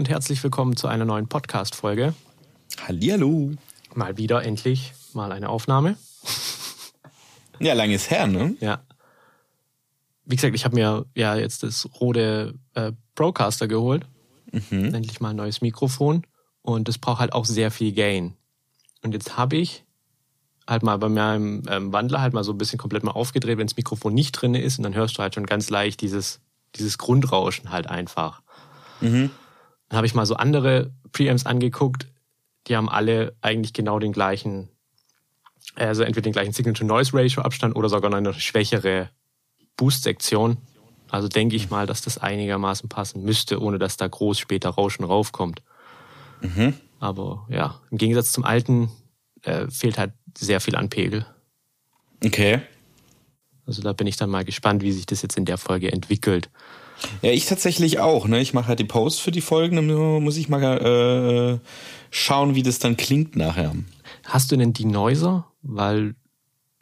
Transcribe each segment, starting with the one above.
und herzlich willkommen zu einer neuen Podcast-Folge. Hallihallo. Mal wieder endlich mal eine Aufnahme. Ja, lang ist her, ne? Ja. Wie gesagt, ich habe mir ja jetzt das Rode äh, Procaster geholt. Mhm. Endlich mal ein neues Mikrofon. Und das braucht halt auch sehr viel Gain. Und jetzt habe ich halt mal bei meinem ähm, Wandler halt mal so ein bisschen komplett mal aufgedreht, wenn das Mikrofon nicht drin ist und dann hörst du halt schon ganz leicht dieses, dieses Grundrauschen halt einfach. Mhm. Dann habe ich mal so andere Preamps angeguckt, die haben alle eigentlich genau den gleichen, also entweder den gleichen Signal-to-Noise-Ratio-Abstand oder sogar noch eine schwächere Boost-Sektion. Also denke ich mal, dass das einigermaßen passen müsste, ohne dass da groß später Rauschen raufkommt. Mhm. Aber ja, im Gegensatz zum alten äh, fehlt halt sehr viel an Pegel. Okay. Also da bin ich dann mal gespannt, wie sich das jetzt in der Folge entwickelt. Ja, ich tatsächlich auch. Ne? Ich mache halt die Posts für die Folgen, dann muss ich mal äh, schauen, wie das dann klingt nachher. Hast du denn die Noiser? Weil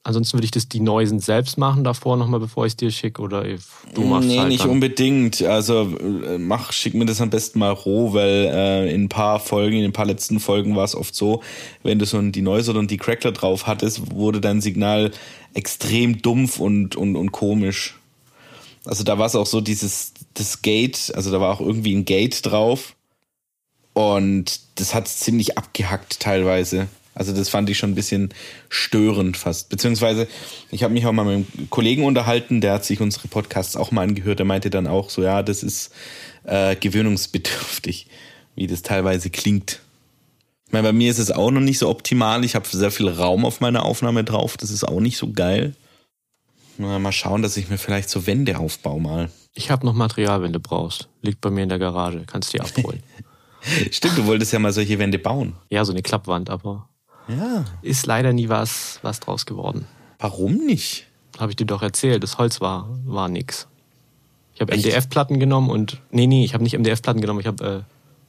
Ansonsten würde ich das die Neusen selbst machen davor nochmal, bevor ich es dir schicke oder du machst Nee, halt nicht dann. unbedingt. Also äh, mach, schick mir das am besten mal roh, weil äh, in ein paar Folgen, in ein paar letzten Folgen war es oft so, wenn du so die Neuser und die Crackler drauf hattest, wurde dein Signal extrem dumpf und, und, und komisch. Also da war es auch so dieses, das Gate, also da war auch irgendwie ein Gate drauf und das hat ziemlich abgehackt teilweise. Also das fand ich schon ein bisschen störend fast. Beziehungsweise, ich habe mich auch mal mit einem Kollegen unterhalten, der hat sich unsere Podcasts auch mal angehört, der meinte dann auch so, ja, das ist äh, gewöhnungsbedürftig, wie das teilweise klingt. Ich meine, bei mir ist es auch noch nicht so optimal. Ich habe sehr viel Raum auf meiner Aufnahme drauf. Das ist auch nicht so geil. Mal schauen, dass ich mir vielleicht so Wände aufbaue mal. Ich habe noch Material, wenn du brauchst. Liegt bei mir in der Garage. Kannst du die abholen. Stimmt, du wolltest ja mal solche Wände bauen. Ja, so eine Klappwand, aber ja. Ist leider nie was, was draus geworden. Warum nicht? Habe ich dir doch erzählt. Das Holz war, war nix. Ich habe MDF-Platten genommen und. Nee, nee, ich habe nicht MDF-Platten genommen. Ich habe äh,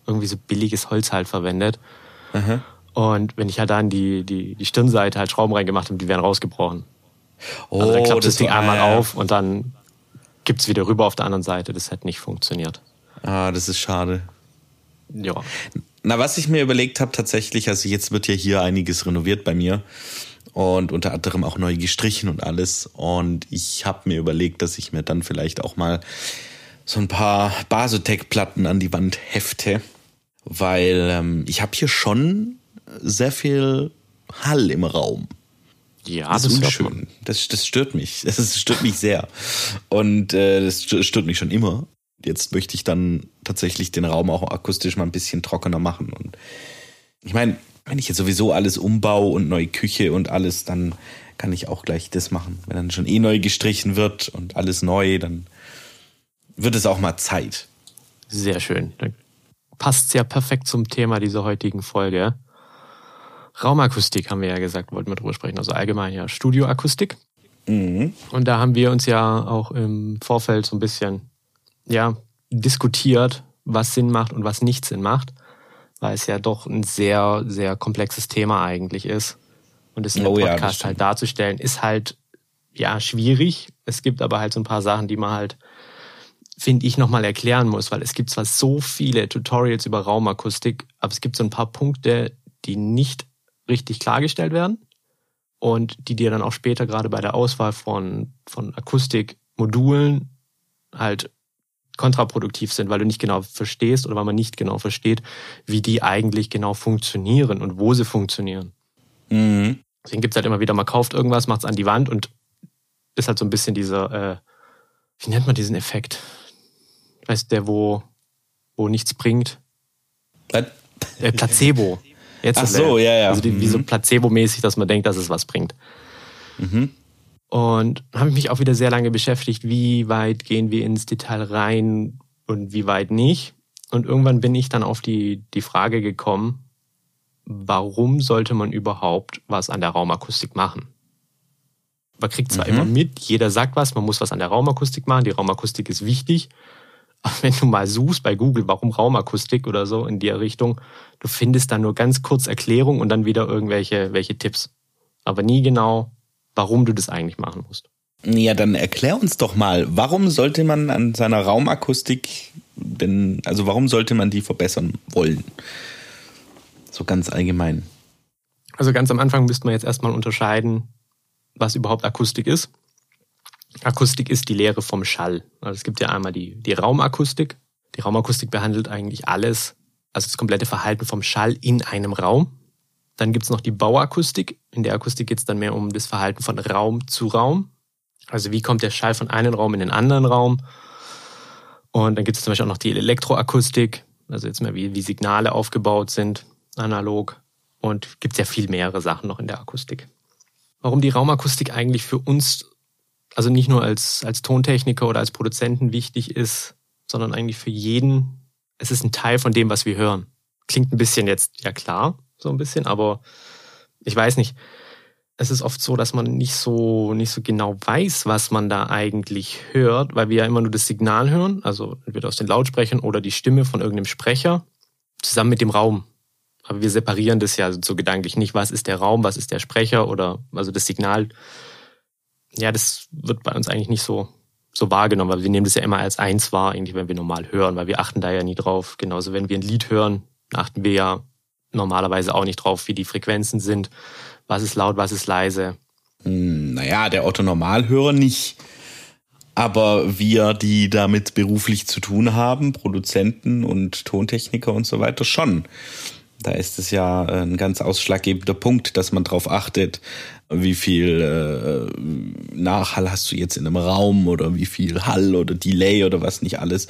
irgendwie so billiges Holz halt verwendet. Aha. Und wenn ich halt dann die, die, die Stirnseite halt Schrauben reingemacht habe, die wären rausgebrochen. Oh, also dann klappt das, das Ding einmal ja. auf und dann gibt's wieder rüber auf der anderen Seite. Das hätte nicht funktioniert. Ah, das ist schade. Ja. Na, was ich mir überlegt habe tatsächlich, also jetzt wird ja hier einiges renoviert bei mir und unter anderem auch neu gestrichen und alles. Und ich habe mir überlegt, dass ich mir dann vielleicht auch mal so ein paar Basotec-Platten an die Wand hefte, weil ähm, ich habe hier schon sehr viel Hall im Raum. Ja, das, das ist unschön. Das, das stört mich. Das stört mich sehr. Und äh, das stört mich schon immer jetzt möchte ich dann tatsächlich den Raum auch akustisch mal ein bisschen trockener machen. Und ich meine, wenn ich jetzt sowieso alles umbaue und neue Küche und alles, dann kann ich auch gleich das machen. Wenn dann schon eh neu gestrichen wird und alles neu, dann wird es auch mal Zeit. Sehr schön. Passt ja perfekt zum Thema dieser heutigen Folge. Raumakustik haben wir ja gesagt, wollten wir drüber sprechen. Also allgemein ja Studioakustik. Mhm. Und da haben wir uns ja auch im Vorfeld so ein bisschen ja, diskutiert, was Sinn macht und was nicht Sinn macht, weil es ja doch ein sehr, sehr komplexes Thema eigentlich ist. Und es in oh, einem Podcast ja, halt darzustellen, ist halt, ja, schwierig. Es gibt aber halt so ein paar Sachen, die man halt, finde ich, nochmal erklären muss, weil es gibt zwar so viele Tutorials über Raumakustik, aber es gibt so ein paar Punkte, die nicht richtig klargestellt werden und die dir dann auch später gerade bei der Auswahl von, von Akustikmodulen halt kontraproduktiv sind, weil du nicht genau verstehst oder weil man nicht genau versteht, wie die eigentlich genau funktionieren und wo sie funktionieren. Mhm. Deswegen gibt's halt immer wieder, man kauft irgendwas, macht's an die Wand und ist halt so ein bisschen dieser, äh, wie nennt man diesen Effekt? Weißt der, wo, wo nichts bringt? Was? Äh, Placebo. Jetzt Ach so, ja, ja. Also die, wie so mhm. placebo-mäßig, dass man denkt, dass es was bringt. Mhm. Und habe mich auch wieder sehr lange beschäftigt, wie weit gehen wir ins Detail rein und wie weit nicht. Und irgendwann bin ich dann auf die, die Frage gekommen, warum sollte man überhaupt was an der Raumakustik machen? Man kriegt zwar mhm. immer mit, jeder sagt was, man muss was an der Raumakustik machen, die Raumakustik ist wichtig. Wenn du mal suchst bei Google, warum Raumakustik oder so in der Richtung, du findest da nur ganz kurz Erklärung und dann wieder irgendwelche welche Tipps. Aber nie genau, warum du das eigentlich machen musst. Ja, dann erklär uns doch mal, warum sollte man an seiner Raumakustik denn, also warum sollte man die verbessern wollen? So ganz allgemein. Also ganz am Anfang müsste man jetzt erstmal unterscheiden, was überhaupt Akustik ist. Akustik ist die Lehre vom Schall. Also es gibt ja einmal die, die Raumakustik. Die Raumakustik behandelt eigentlich alles, also das komplette Verhalten vom Schall in einem Raum. Dann gibt's noch die Bauakustik. In der Akustik geht's dann mehr um das Verhalten von Raum zu Raum. Also wie kommt der Schall von einem Raum in den anderen Raum? Und dann gibt es zum Beispiel auch noch die Elektroakustik, also jetzt mehr wie, wie Signale aufgebaut sind, analog. Und gibt ja viel mehrere Sachen noch in der Akustik. Warum die Raumakustik eigentlich für uns, also nicht nur als, als Tontechniker oder als Produzenten wichtig ist, sondern eigentlich für jeden, es ist ein Teil von dem, was wir hören. Klingt ein bisschen jetzt, ja klar, so ein bisschen, aber ich weiß nicht es ist oft so, dass man nicht so, nicht so genau weiß, was man da eigentlich hört, weil wir ja immer nur das Signal hören, also entweder aus den Lautsprechern oder die Stimme von irgendeinem Sprecher, zusammen mit dem Raum. Aber wir separieren das ja so gedanklich nicht, was ist der Raum, was ist der Sprecher oder also das Signal. Ja, das wird bei uns eigentlich nicht so, so wahrgenommen, weil wir nehmen das ja immer als eins wahr, eigentlich, wenn wir normal hören, weil wir achten da ja nie drauf. Genauso, wenn wir ein Lied hören, achten wir ja normalerweise auch nicht drauf, wie die Frequenzen sind was ist laut, was ist leise? Hm, naja, der Otto Normalhörer nicht. Aber wir, die damit beruflich zu tun haben, Produzenten und Tontechniker und so weiter, schon. Da ist es ja ein ganz ausschlaggebender Punkt, dass man darauf achtet, wie viel äh, Nachhall hast du jetzt in einem Raum oder wie viel Hall oder Delay oder was nicht alles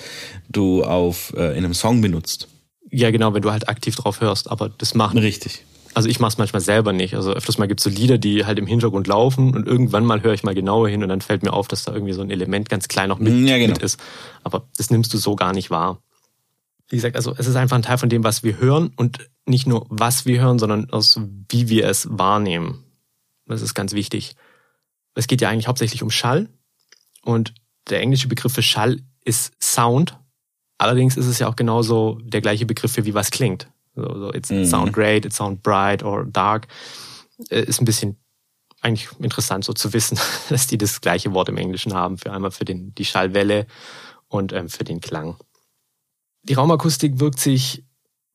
du auf äh, in einem Song benutzt. Ja, genau, wenn du halt aktiv drauf hörst, aber das machen. Richtig also ich mache es manchmal selber nicht. Also öfters mal gibt es so Lieder, die halt im Hintergrund laufen und irgendwann mal höre ich mal genauer hin und dann fällt mir auf, dass da irgendwie so ein Element ganz klein noch mit, ja, genau. mit ist. Aber das nimmst du so gar nicht wahr. Wie gesagt, also es ist einfach ein Teil von dem, was wir hören und nicht nur was wir hören, sondern aus wie wir es wahrnehmen. Das ist ganz wichtig. Es geht ja eigentlich hauptsächlich um Schall und der englische Begriff für Schall ist Sound. Allerdings ist es ja auch genauso der gleiche Begriff für wie was klingt. So, so it's mhm. sound great, it sound bright or dark. Äh, ist ein bisschen eigentlich interessant so zu wissen, dass die das gleiche Wort im Englischen haben, für einmal für den, die Schallwelle und ähm, für den Klang. Die Raumakustik wirkt sich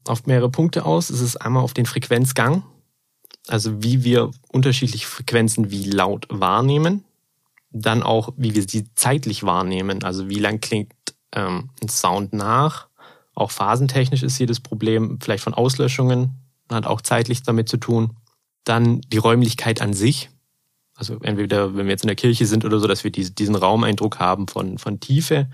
auf mehrere Punkte aus. Es ist einmal auf den Frequenzgang, also wie wir unterschiedliche Frequenzen wie laut wahrnehmen. Dann auch, wie wir sie zeitlich wahrnehmen, also wie lang klingt ähm, ein Sound nach auch phasentechnisch ist hier das Problem vielleicht von Auslöschungen, hat auch zeitlich damit zu tun. Dann die Räumlichkeit an sich. Also entweder, wenn wir jetzt in der Kirche sind oder so, dass wir diesen Raumeindruck haben von, von Tiefe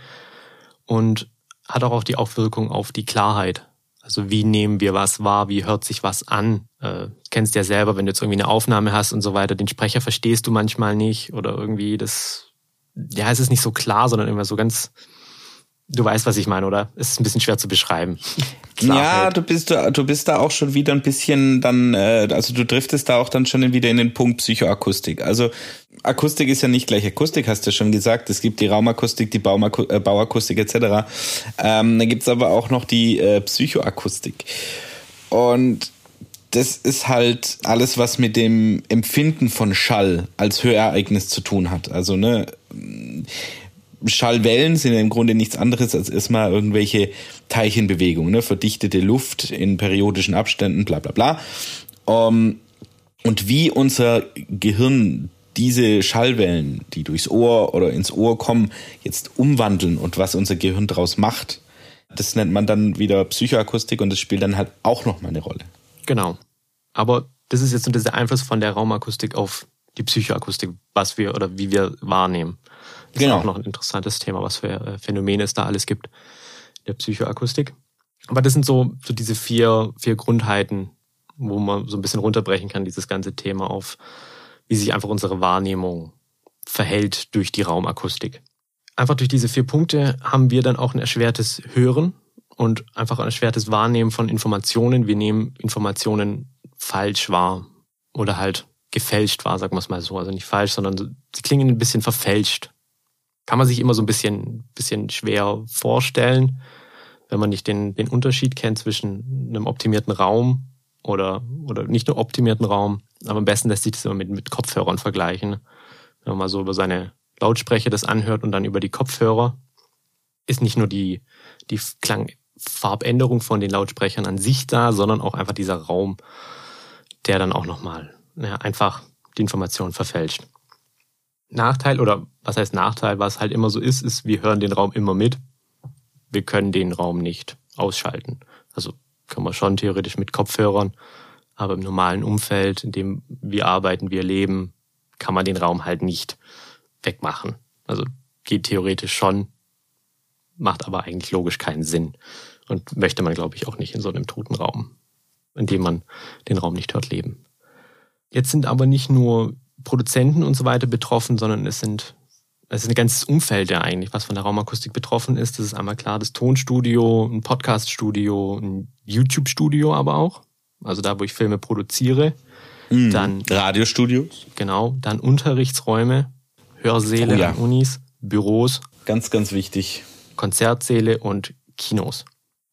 und hat auch die Aufwirkung auf die Klarheit. Also wie nehmen wir was wahr, wie hört sich was an? Äh, kennst ja selber, wenn du jetzt irgendwie eine Aufnahme hast und so weiter, den Sprecher verstehst du manchmal nicht oder irgendwie das, ja, es ist nicht so klar, sondern immer so ganz, Du weißt, was ich meine, oder? Es ist ein bisschen schwer zu beschreiben. ja, du bist du bist da auch schon wieder ein bisschen dann, äh, also du driftest da auch dann schon wieder in den Punkt Psychoakustik. Also Akustik ist ja nicht gleich Akustik, hast du schon gesagt. Es gibt die Raumakustik, die Baumaku äh, Bauakustik etc. Ähm, da gibt's aber auch noch die äh, Psychoakustik. Und das ist halt alles, was mit dem Empfinden von Schall als Hörereignis zu tun hat. Also ne Schallwellen sind im Grunde nichts anderes als erstmal irgendwelche Teilchenbewegungen, ne? verdichtete Luft in periodischen Abständen, bla bla bla. Um, ähm, und wie unser Gehirn diese Schallwellen, die durchs Ohr oder ins Ohr kommen, jetzt umwandeln und was unser Gehirn daraus macht, das nennt man dann wieder Psychoakustik und das spielt dann halt auch nochmal eine Rolle. Genau. Aber das ist jetzt nur der Einfluss von der Raumakustik auf die Psychoakustik, was wir oder wie wir wahrnehmen. Das genau. ist auch noch ein interessantes Thema, was für äh, Phänomene es da alles gibt der Psychoakustik. Aber das sind so, so diese vier, vier Grundheiten, wo man so ein bisschen runterbrechen kann, dieses ganze Thema auf, wie sich einfach unsere Wahrnehmung verhält durch die Raumakustik. Einfach durch diese vier Punkte haben wir dann auch ein erschwertes Hören und einfach ein erschwertes Wahrnehmen von Informationen. Wir nehmen Informationen falsch wahr oder halt gefälscht wahr, sagen wir es mal so. Also nicht falsch, sondern sie klingen ein bisschen verfälscht kann man sich immer so ein bisschen, bisschen schwer vorstellen, wenn man nicht den, den Unterschied kennt zwischen einem optimierten Raum oder, oder nicht nur optimierten Raum. Aber am besten lässt sich das immer mit, mit Kopfhörern vergleichen. Wenn man mal so über seine Lautsprecher das anhört und dann über die Kopfhörer. ist nicht nur die, die Klangfarbänderung von den Lautsprechern an sich da, sondern auch einfach dieser Raum, der dann auch nochmal ja, einfach die Information verfälscht. Nachteil oder was heißt Nachteil, was halt immer so ist, ist, wir hören den Raum immer mit. Wir können den Raum nicht ausschalten. Also können wir schon theoretisch mit Kopfhörern, aber im normalen Umfeld, in dem wir arbeiten, wir leben, kann man den Raum halt nicht wegmachen. Also geht theoretisch schon, macht aber eigentlich logisch keinen Sinn und möchte man, glaube ich, auch nicht in so einem toten Raum, in dem man den Raum nicht hört, leben. Jetzt sind aber nicht nur Produzenten und so weiter betroffen, sondern es sind es ist ein ganzes Umfeld ja eigentlich, was von der Raumakustik betroffen ist. Das ist einmal klar das Tonstudio, ein Podcaststudio, ein YouTube-Studio aber auch. Also da, wo ich Filme produziere. Mhm. Dann Radiostudios. Genau. Dann Unterrichtsräume, Hörsäle oh ja. an Unis, Büros. Ganz, ganz wichtig. Konzertsäle und Kinos.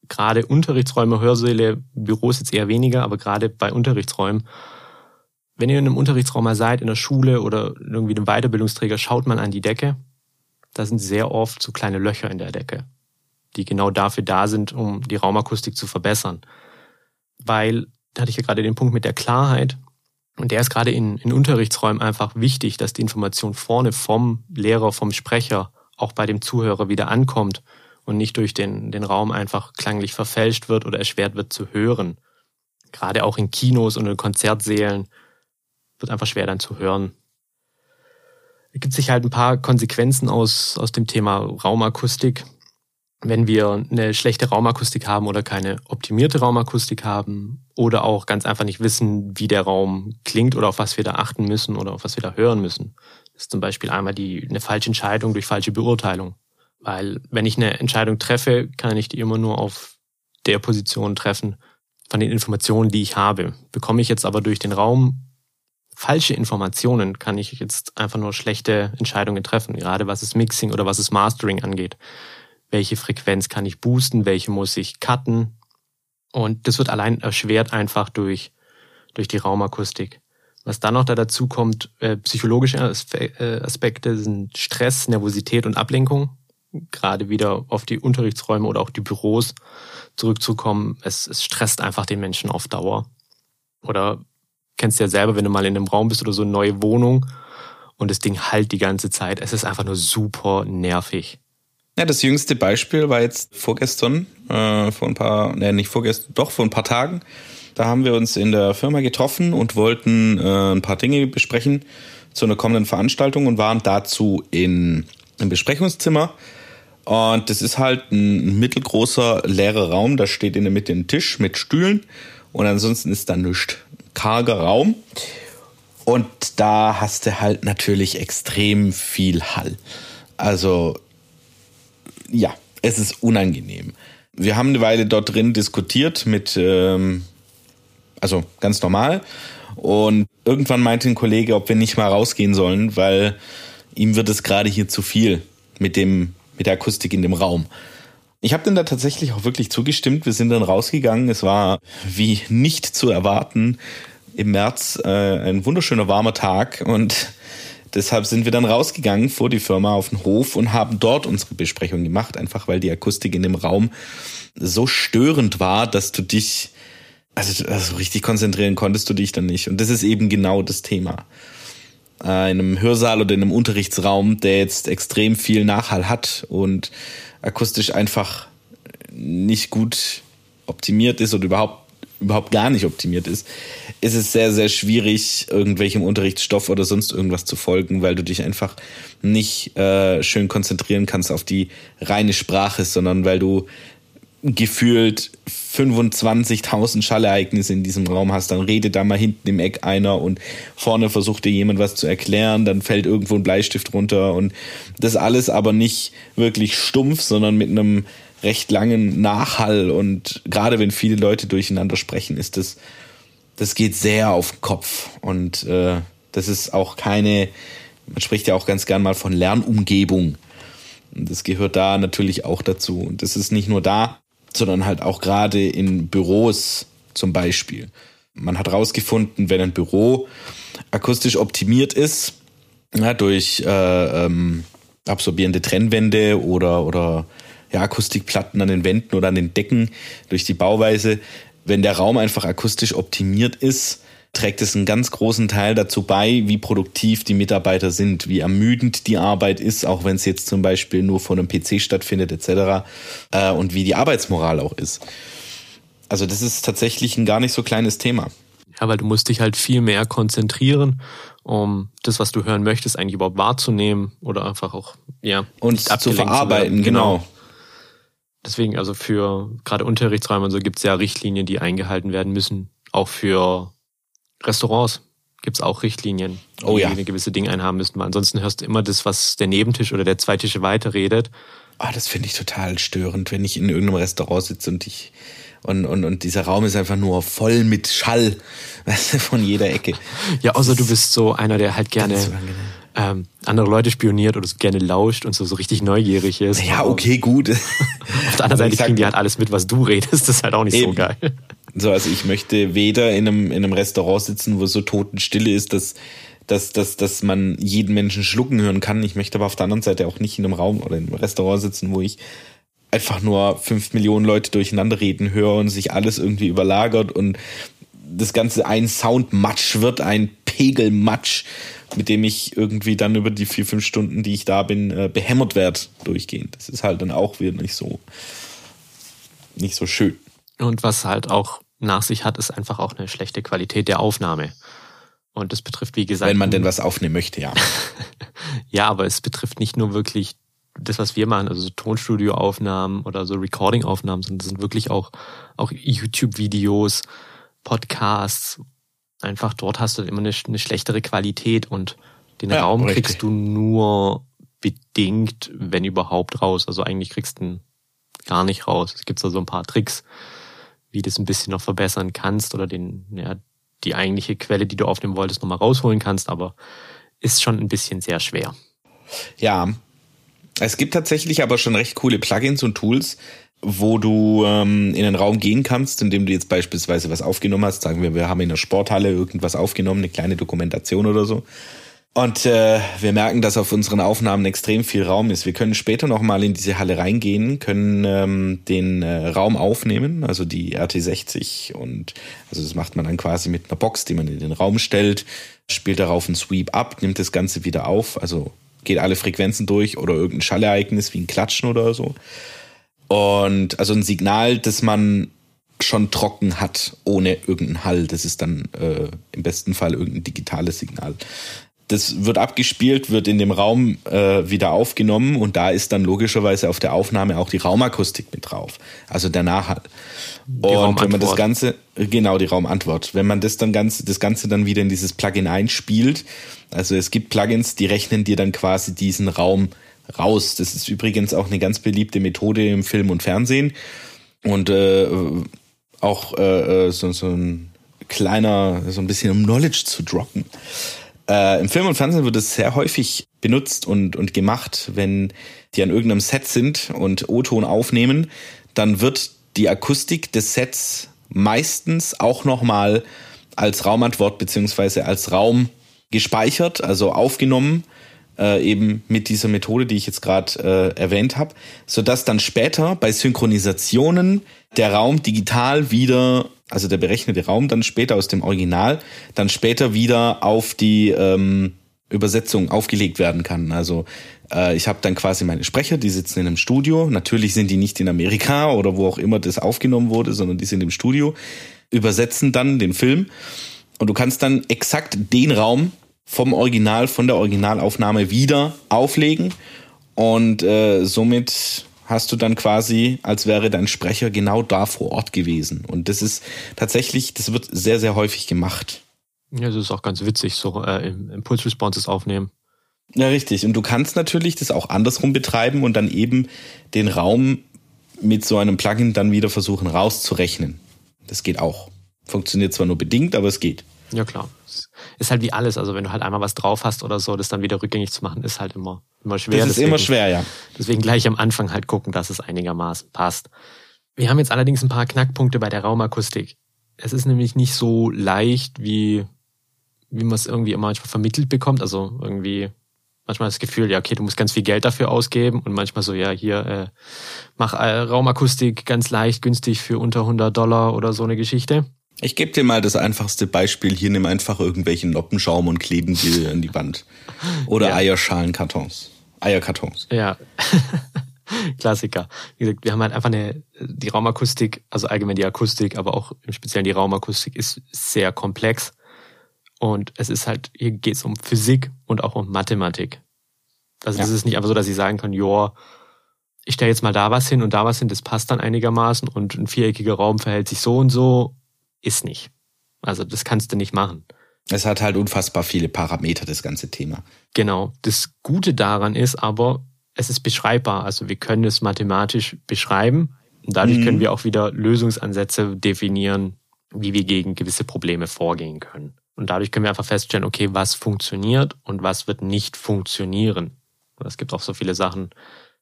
Gerade Unterrichtsräume, Hörsäle, Büros jetzt eher weniger, aber gerade bei Unterrichtsräumen wenn ihr in einem Unterrichtsraum mal seid, in der Schule oder irgendwie einem Weiterbildungsträger, schaut man an die Decke. Da sind sehr oft so kleine Löcher in der Decke, die genau dafür da sind, um die Raumakustik zu verbessern. Weil, da hatte ich ja gerade den Punkt mit der Klarheit, und der ist gerade in, in Unterrichtsräumen einfach wichtig, dass die Information vorne vom Lehrer, vom Sprecher auch bei dem Zuhörer wieder ankommt und nicht durch den, den Raum einfach klanglich verfälscht wird oder erschwert wird zu hören. Gerade auch in Kinos und in Konzertsälen wird einfach schwer dann zu hören. Es gibt sich halt ein paar Konsequenzen aus, aus dem Thema Raumakustik. Wenn wir eine schlechte Raumakustik haben oder keine optimierte Raumakustik haben oder auch ganz einfach nicht wissen, wie der Raum klingt oder auf was wir da achten müssen oder auf was wir da hören müssen. Das ist zum Beispiel einmal die, eine falsche Entscheidung durch falsche Beurteilung. Weil wenn ich eine Entscheidung treffe, kann ich die immer nur auf der Position treffen von den Informationen, die ich habe. Bekomme ich jetzt aber durch den Raum falsche Informationen kann ich jetzt einfach nur schlechte Entscheidungen treffen, gerade was es Mixing oder was es Mastering angeht. Welche Frequenz kann ich boosten, welche muss ich cutten? Und das wird allein erschwert einfach durch, durch die Raumakustik. Was dann noch da dazu kommt, äh, psychologische äh, Aspekte sind Stress, Nervosität und Ablenkung. Gerade wieder auf die Unterrichtsräume oder auch die Büros zurückzukommen. Es, es stresst einfach den Menschen auf Dauer. Oder kennst du ja selber, wenn du mal in einem Raum bist oder so eine neue Wohnung und das Ding halt die ganze Zeit. Es ist einfach nur super nervig. Ja, das jüngste Beispiel war jetzt vorgestern, äh, vor ein paar, ne, nicht vorgestern, doch vor ein paar Tagen. Da haben wir uns in der Firma getroffen und wollten äh, ein paar Dinge besprechen zu einer kommenden Veranstaltung und waren dazu in einem Besprechungszimmer. Und das ist halt ein mittelgroßer leerer Raum. Da steht in der Mitte ein Tisch mit Stühlen und ansonsten ist da nichts karger Raum. Und da hast du halt natürlich extrem viel Hall. Also, ja, es ist unangenehm. Wir haben eine Weile dort drin diskutiert mit, ähm, also ganz normal. Und irgendwann meinte ein Kollege, ob wir nicht mal rausgehen sollen, weil ihm wird es gerade hier zu viel mit dem, mit der Akustik in dem Raum. Ich habe dann da tatsächlich auch wirklich zugestimmt. Wir sind dann rausgegangen. Es war wie nicht zu erwarten im März äh, ein wunderschöner warmer Tag und deshalb sind wir dann rausgegangen vor die Firma auf den Hof und haben dort unsere Besprechung gemacht, einfach weil die Akustik in dem Raum so störend war, dass du dich also, also richtig konzentrieren konntest du dich dann nicht. Und das ist eben genau das Thema. Äh, in einem Hörsaal oder in einem Unterrichtsraum, der jetzt extrem viel Nachhall hat und akustisch einfach nicht gut optimiert ist oder überhaupt überhaupt gar nicht optimiert ist, ist es sehr, sehr schwierig, irgendwelchem Unterrichtsstoff oder sonst irgendwas zu folgen, weil du dich einfach nicht äh, schön konzentrieren kannst auf die reine Sprache, sondern weil du gefühlt 25.000 Schallereignisse in diesem Raum hast, dann redet da mal hinten im Eck einer und vorne versucht dir jemand was zu erklären, dann fällt irgendwo ein Bleistift runter und das alles aber nicht wirklich stumpf, sondern mit einem recht langen Nachhall und gerade wenn viele Leute durcheinander sprechen, ist das, das geht sehr auf den Kopf und äh, das ist auch keine, man spricht ja auch ganz gern mal von Lernumgebung. Und das gehört da natürlich auch dazu. Und das ist nicht nur da, sondern halt auch gerade in Büros zum Beispiel. Man hat herausgefunden, wenn ein Büro akustisch optimiert ist, ja, durch äh, ähm, absorbierende Trennwände oder, oder ja, Akustikplatten an den Wänden oder an den Decken, durch die Bauweise. Wenn der Raum einfach akustisch optimiert ist, trägt es einen ganz großen Teil dazu bei, wie produktiv die Mitarbeiter sind, wie ermüdend die Arbeit ist, auch wenn es jetzt zum Beispiel nur vor einem PC stattfindet etc. Äh, und wie die Arbeitsmoral auch ist. Also das ist tatsächlich ein gar nicht so kleines Thema. Ja, weil du musst dich halt viel mehr konzentrieren, um das, was du hören möchtest, eigentlich überhaupt wahrzunehmen oder einfach auch, ja, und zu verarbeiten, zu genau. genau. Deswegen, also für gerade Unterrichtsräume und so gibt es ja Richtlinien, die eingehalten werden müssen. Auch für Restaurants gibt es auch Richtlinien, oh, ja. die eine gewisse Dinge einhaben müssen. Weil ansonsten hörst du immer das, was der Nebentisch oder der zwei Tische weiterredet. Ah, das finde ich total störend, wenn ich in irgendeinem Restaurant sitze und ich und, und, und dieser Raum ist einfach nur voll mit Schall weißt du, von jeder Ecke. Ja, außer du bist so einer, der halt gerne ähm, andere Leute spioniert oder so gerne lauscht und so, so richtig neugierig ist. Ja, okay, gut. Auf der anderen Seite kriegen die halt alles mit, was du redest. Das ist halt auch nicht eben. so geil. So, also ich möchte weder in einem, in einem Restaurant sitzen, wo so Totenstille ist, dass, dass, dass, dass man jeden Menschen schlucken hören kann. Ich möchte aber auf der anderen Seite auch nicht in einem Raum oder in einem Restaurant sitzen, wo ich einfach nur fünf Millionen Leute durcheinander reden höre und sich alles irgendwie überlagert und das Ganze ein Soundmatsch wird, ein Pegelmatsch, mit dem ich irgendwie dann über die vier, fünf Stunden, die ich da bin, äh, behämmert werde durchgehend. Das ist halt dann auch wieder nicht so, nicht so schön. Und was halt auch nach sich hat, ist einfach auch eine schlechte Qualität der Aufnahme. Und das betrifft, wie gesagt. Wenn man denn was aufnehmen möchte, ja. ja, aber es betrifft nicht nur wirklich das, was wir machen, also so Tonstudioaufnahmen oder so Recording-Aufnahmen, sondern das sind wirklich auch, auch YouTube-Videos, Podcasts. Einfach dort hast du immer eine, eine schlechtere Qualität und den ja, Raum richtig. kriegst du nur bedingt, wenn überhaupt raus. Also eigentlich kriegst du ihn gar nicht raus. Es gibt da so ein paar Tricks, wie du es ein bisschen noch verbessern kannst oder den, ja, die eigentliche Quelle, die du aufnehmen wolltest, nochmal rausholen kannst, aber ist schon ein bisschen sehr schwer. Ja, es gibt tatsächlich aber schon recht coole Plugins und Tools, wo du ähm, in einen Raum gehen kannst, indem du jetzt beispielsweise was aufgenommen hast. Sagen wir, wir haben in der Sporthalle irgendwas aufgenommen, eine kleine Dokumentation oder so. Und äh, wir merken, dass auf unseren Aufnahmen extrem viel Raum ist. Wir können später nochmal in diese Halle reingehen, können ähm, den äh, Raum aufnehmen, also die RT60 und also das macht man dann quasi mit einer Box, die man in den Raum stellt, spielt darauf einen Sweep ab, nimmt das Ganze wieder auf, also geht alle Frequenzen durch oder irgendein Schallereignis wie ein Klatschen oder so. Und also ein Signal, das man schon trocken hat, ohne irgendeinen Hall. Das ist dann äh, im besten Fall irgendein digitales Signal das wird abgespielt, wird in dem Raum äh, wieder aufgenommen und da ist dann logischerweise auf der Aufnahme auch die Raumakustik mit drauf, also der Nachhall. Und wenn man das Ganze, genau die Raumantwort, wenn man das dann ganz, das Ganze dann wieder in dieses Plugin einspielt, also es gibt Plugins, die rechnen dir dann quasi diesen Raum raus. Das ist übrigens auch eine ganz beliebte Methode im Film und Fernsehen und äh, auch äh, äh so, so ein kleiner, so ein bisschen um Knowledge zu droppen. Äh, Im Film und Fernsehen wird es sehr häufig benutzt und, und gemacht, wenn die an irgendeinem Set sind und O-Ton aufnehmen, dann wird die Akustik des Sets meistens auch nochmal als Raumantwort beziehungsweise als Raum gespeichert, also aufgenommen, äh, eben mit dieser Methode, die ich jetzt gerade äh, erwähnt habe, sodass dann später bei Synchronisationen der Raum digital wieder also der berechnete Raum dann später aus dem Original, dann später wieder auf die ähm, Übersetzung aufgelegt werden kann. Also äh, ich habe dann quasi meine Sprecher, die sitzen in einem Studio. Natürlich sind die nicht in Amerika oder wo auch immer das aufgenommen wurde, sondern die sind im Studio, übersetzen dann den Film und du kannst dann exakt den Raum vom Original, von der Originalaufnahme wieder auflegen und äh, somit hast du dann quasi, als wäre dein Sprecher genau da vor Ort gewesen. Und das ist tatsächlich, das wird sehr, sehr häufig gemacht. Ja, das ist auch ganz witzig, so äh, Impulse-Responses aufnehmen. Ja, richtig. Und du kannst natürlich das auch andersrum betreiben und dann eben den Raum mit so einem Plugin dann wieder versuchen rauszurechnen. Das geht auch. Funktioniert zwar nur bedingt, aber es geht. Ja, klar. Ist halt wie alles. Also wenn du halt einmal was drauf hast oder so, das dann wieder rückgängig zu machen, ist halt immer, immer schwer. Das ist deswegen, immer schwer, ja. Deswegen gleich am Anfang halt gucken, dass es einigermaßen passt. Wir haben jetzt allerdings ein paar Knackpunkte bei der Raumakustik. Es ist nämlich nicht so leicht, wie, wie man es irgendwie immer manchmal vermittelt bekommt. Also irgendwie, manchmal das Gefühl, ja, okay, du musst ganz viel Geld dafür ausgeben und manchmal so, ja, hier, äh, mach äh, Raumakustik ganz leicht, günstig für unter 100 Dollar oder so eine Geschichte. Ich gebe dir mal das einfachste Beispiel. Hier nimm einfach irgendwelchen Noppenschaum und kleben die an die Wand. Oder ja. Eierschalenkartons. Eierkartons. Ja. Klassiker. Wie gesagt, wir haben halt einfach eine, die Raumakustik, also allgemein die Akustik, aber auch im Speziellen die Raumakustik ist sehr komplex. Und es ist halt, hier geht es um Physik und auch um Mathematik. Also es ist nicht einfach so, dass ich sagen kann, joa, ich stelle jetzt mal da was hin und da was hin, das passt dann einigermaßen und ein viereckiger Raum verhält sich so und so, ist nicht. Also das kannst du nicht machen. Es hat halt unfassbar viele Parameter, das ganze Thema. Genau. Das Gute daran ist aber, es ist beschreibbar. Also wir können es mathematisch beschreiben. Und dadurch mhm. können wir auch wieder Lösungsansätze definieren, wie wir gegen gewisse Probleme vorgehen können. Und dadurch können wir einfach feststellen, okay, was funktioniert und was wird nicht funktionieren. Es gibt auch so viele Sachen.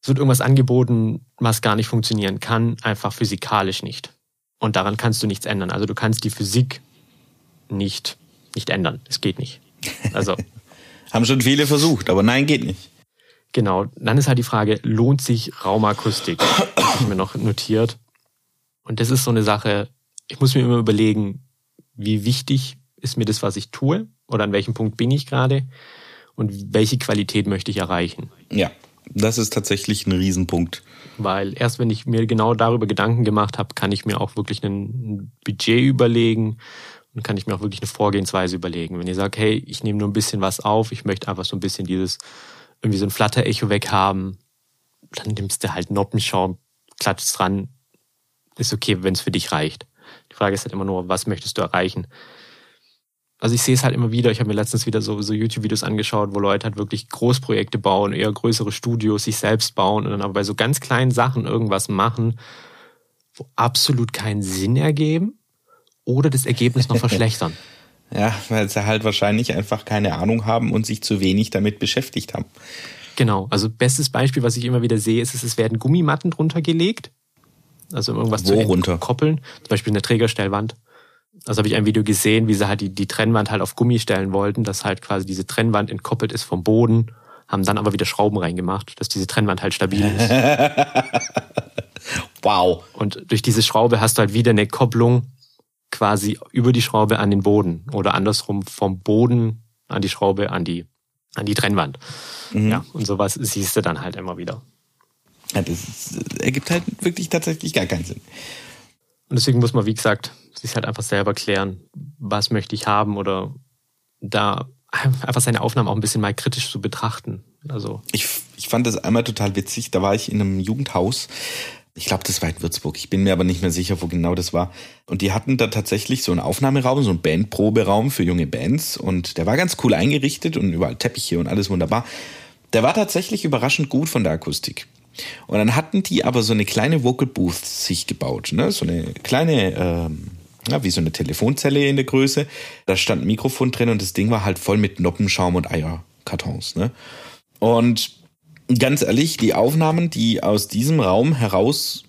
Es wird irgendwas angeboten, was gar nicht funktionieren kann, einfach physikalisch nicht. Und daran kannst du nichts ändern. Also du kannst die Physik nicht, nicht ändern. Es geht nicht. Also. Haben schon viele versucht, aber nein, geht nicht. Genau. Dann ist halt die Frage, lohnt sich Raumakustik? Habe ich mir noch notiert. Und das ist so eine Sache, ich muss mir immer überlegen, wie wichtig ist mir das, was ich tue? Oder an welchem Punkt bin ich gerade? Und welche Qualität möchte ich erreichen? Ja, das ist tatsächlich ein Riesenpunkt. Weil erst wenn ich mir genau darüber Gedanken gemacht habe, kann ich mir auch wirklich ein Budget überlegen und kann ich mir auch wirklich eine Vorgehensweise überlegen. Wenn ihr sagt, hey, ich nehme nur ein bisschen was auf, ich möchte einfach so ein bisschen dieses, irgendwie so ein Flatter-Echo weghaben, dann nimmst du halt Noppenschaum, klatscht dran, ist okay, wenn es für dich reicht. Die Frage ist halt immer nur, was möchtest du erreichen? Also ich sehe es halt immer wieder, ich habe mir letztens wieder so, so YouTube-Videos angeschaut, wo Leute halt wirklich Großprojekte bauen, eher größere Studios, sich selbst bauen und dann aber bei so ganz kleinen Sachen irgendwas machen, wo absolut keinen Sinn ergeben oder das Ergebnis noch verschlechtern. Ja, weil sie halt wahrscheinlich einfach keine Ahnung haben und sich zu wenig damit beschäftigt haben. Genau, also bestes Beispiel, was ich immer wieder sehe, ist, es werden Gummimatten drunter gelegt, also um irgendwas Wo zu koppeln, zum Beispiel eine Trägerstellwand also habe ich ein Video gesehen, wie sie halt die, die Trennwand halt auf Gummi stellen wollten, dass halt quasi diese Trennwand entkoppelt ist vom Boden, haben dann aber wieder Schrauben reingemacht, dass diese Trennwand halt stabil ist. wow. Und durch diese Schraube hast du halt wieder eine Kopplung quasi über die Schraube an den Boden oder andersrum vom Boden an die Schraube an die, an die Trennwand. Mhm. Ja, und sowas siehst du dann halt immer wieder. Ja, das ergibt halt wirklich tatsächlich gar keinen Sinn. Und deswegen muss man, wie gesagt, sich halt einfach selber klären, was möchte ich haben oder da einfach seine Aufnahmen auch ein bisschen mal kritisch zu betrachten. Also ich, ich fand das einmal total witzig. Da war ich in einem Jugendhaus. Ich glaube, das war in Würzburg. Ich bin mir aber nicht mehr sicher, wo genau das war. Und die hatten da tatsächlich so einen Aufnahmeraum, so einen Bandproberaum für junge Bands. Und der war ganz cool eingerichtet und überall Teppiche und alles wunderbar. Der war tatsächlich überraschend gut von der Akustik. Und dann hatten die aber so eine kleine Vocal Booth sich gebaut, ne? so eine kleine, ähm, ja, wie so eine Telefonzelle in der Größe. Da stand ein Mikrofon drin und das Ding war halt voll mit Noppenschaum und Eierkartons. Ne? Und ganz ehrlich, die Aufnahmen, die aus diesem Raum heraus,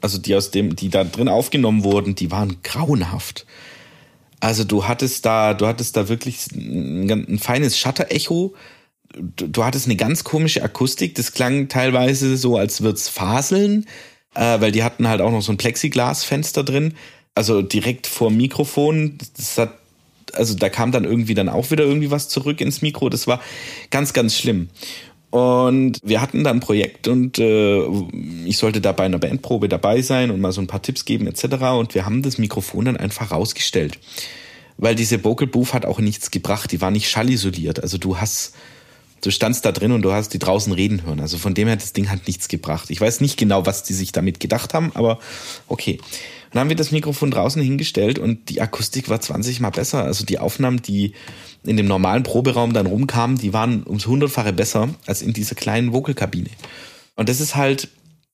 also die aus dem, die da drin aufgenommen wurden, die waren grauenhaft. Also du hattest da, du hattest da wirklich ein, ein feines Shutter-Echo du, du hattest eine ganz komische Akustik. Das klang teilweise so, als würde es faseln, äh, weil die hatten halt auch noch so ein Plexiglasfenster drin. Also direkt vor Mikrofon. Das hat, also da kam dann irgendwie dann auch wieder irgendwie was zurück ins Mikro. Das war ganz, ganz schlimm. Und wir hatten dann ein Projekt und äh, ich sollte da bei einer Bandprobe dabei sein und mal so ein paar Tipps geben etc. Und wir haben das Mikrofon dann einfach rausgestellt. Weil diese Vocal Booth hat auch nichts gebracht, die war nicht schallisoliert. Also du hast du standst da drin und du hast die draußen reden hören. Also von dem her, das Ding hat nichts gebracht. Ich weiß nicht genau, was die sich damit gedacht haben, aber okay. Dann haben wir das Mikrofon draußen hingestellt und die Akustik war 20 mal besser. Also die Aufnahmen, die in dem normalen Proberaum dann rumkamen, die waren ums hundertfache besser als in dieser kleinen Vokalkabine. Und das ist halt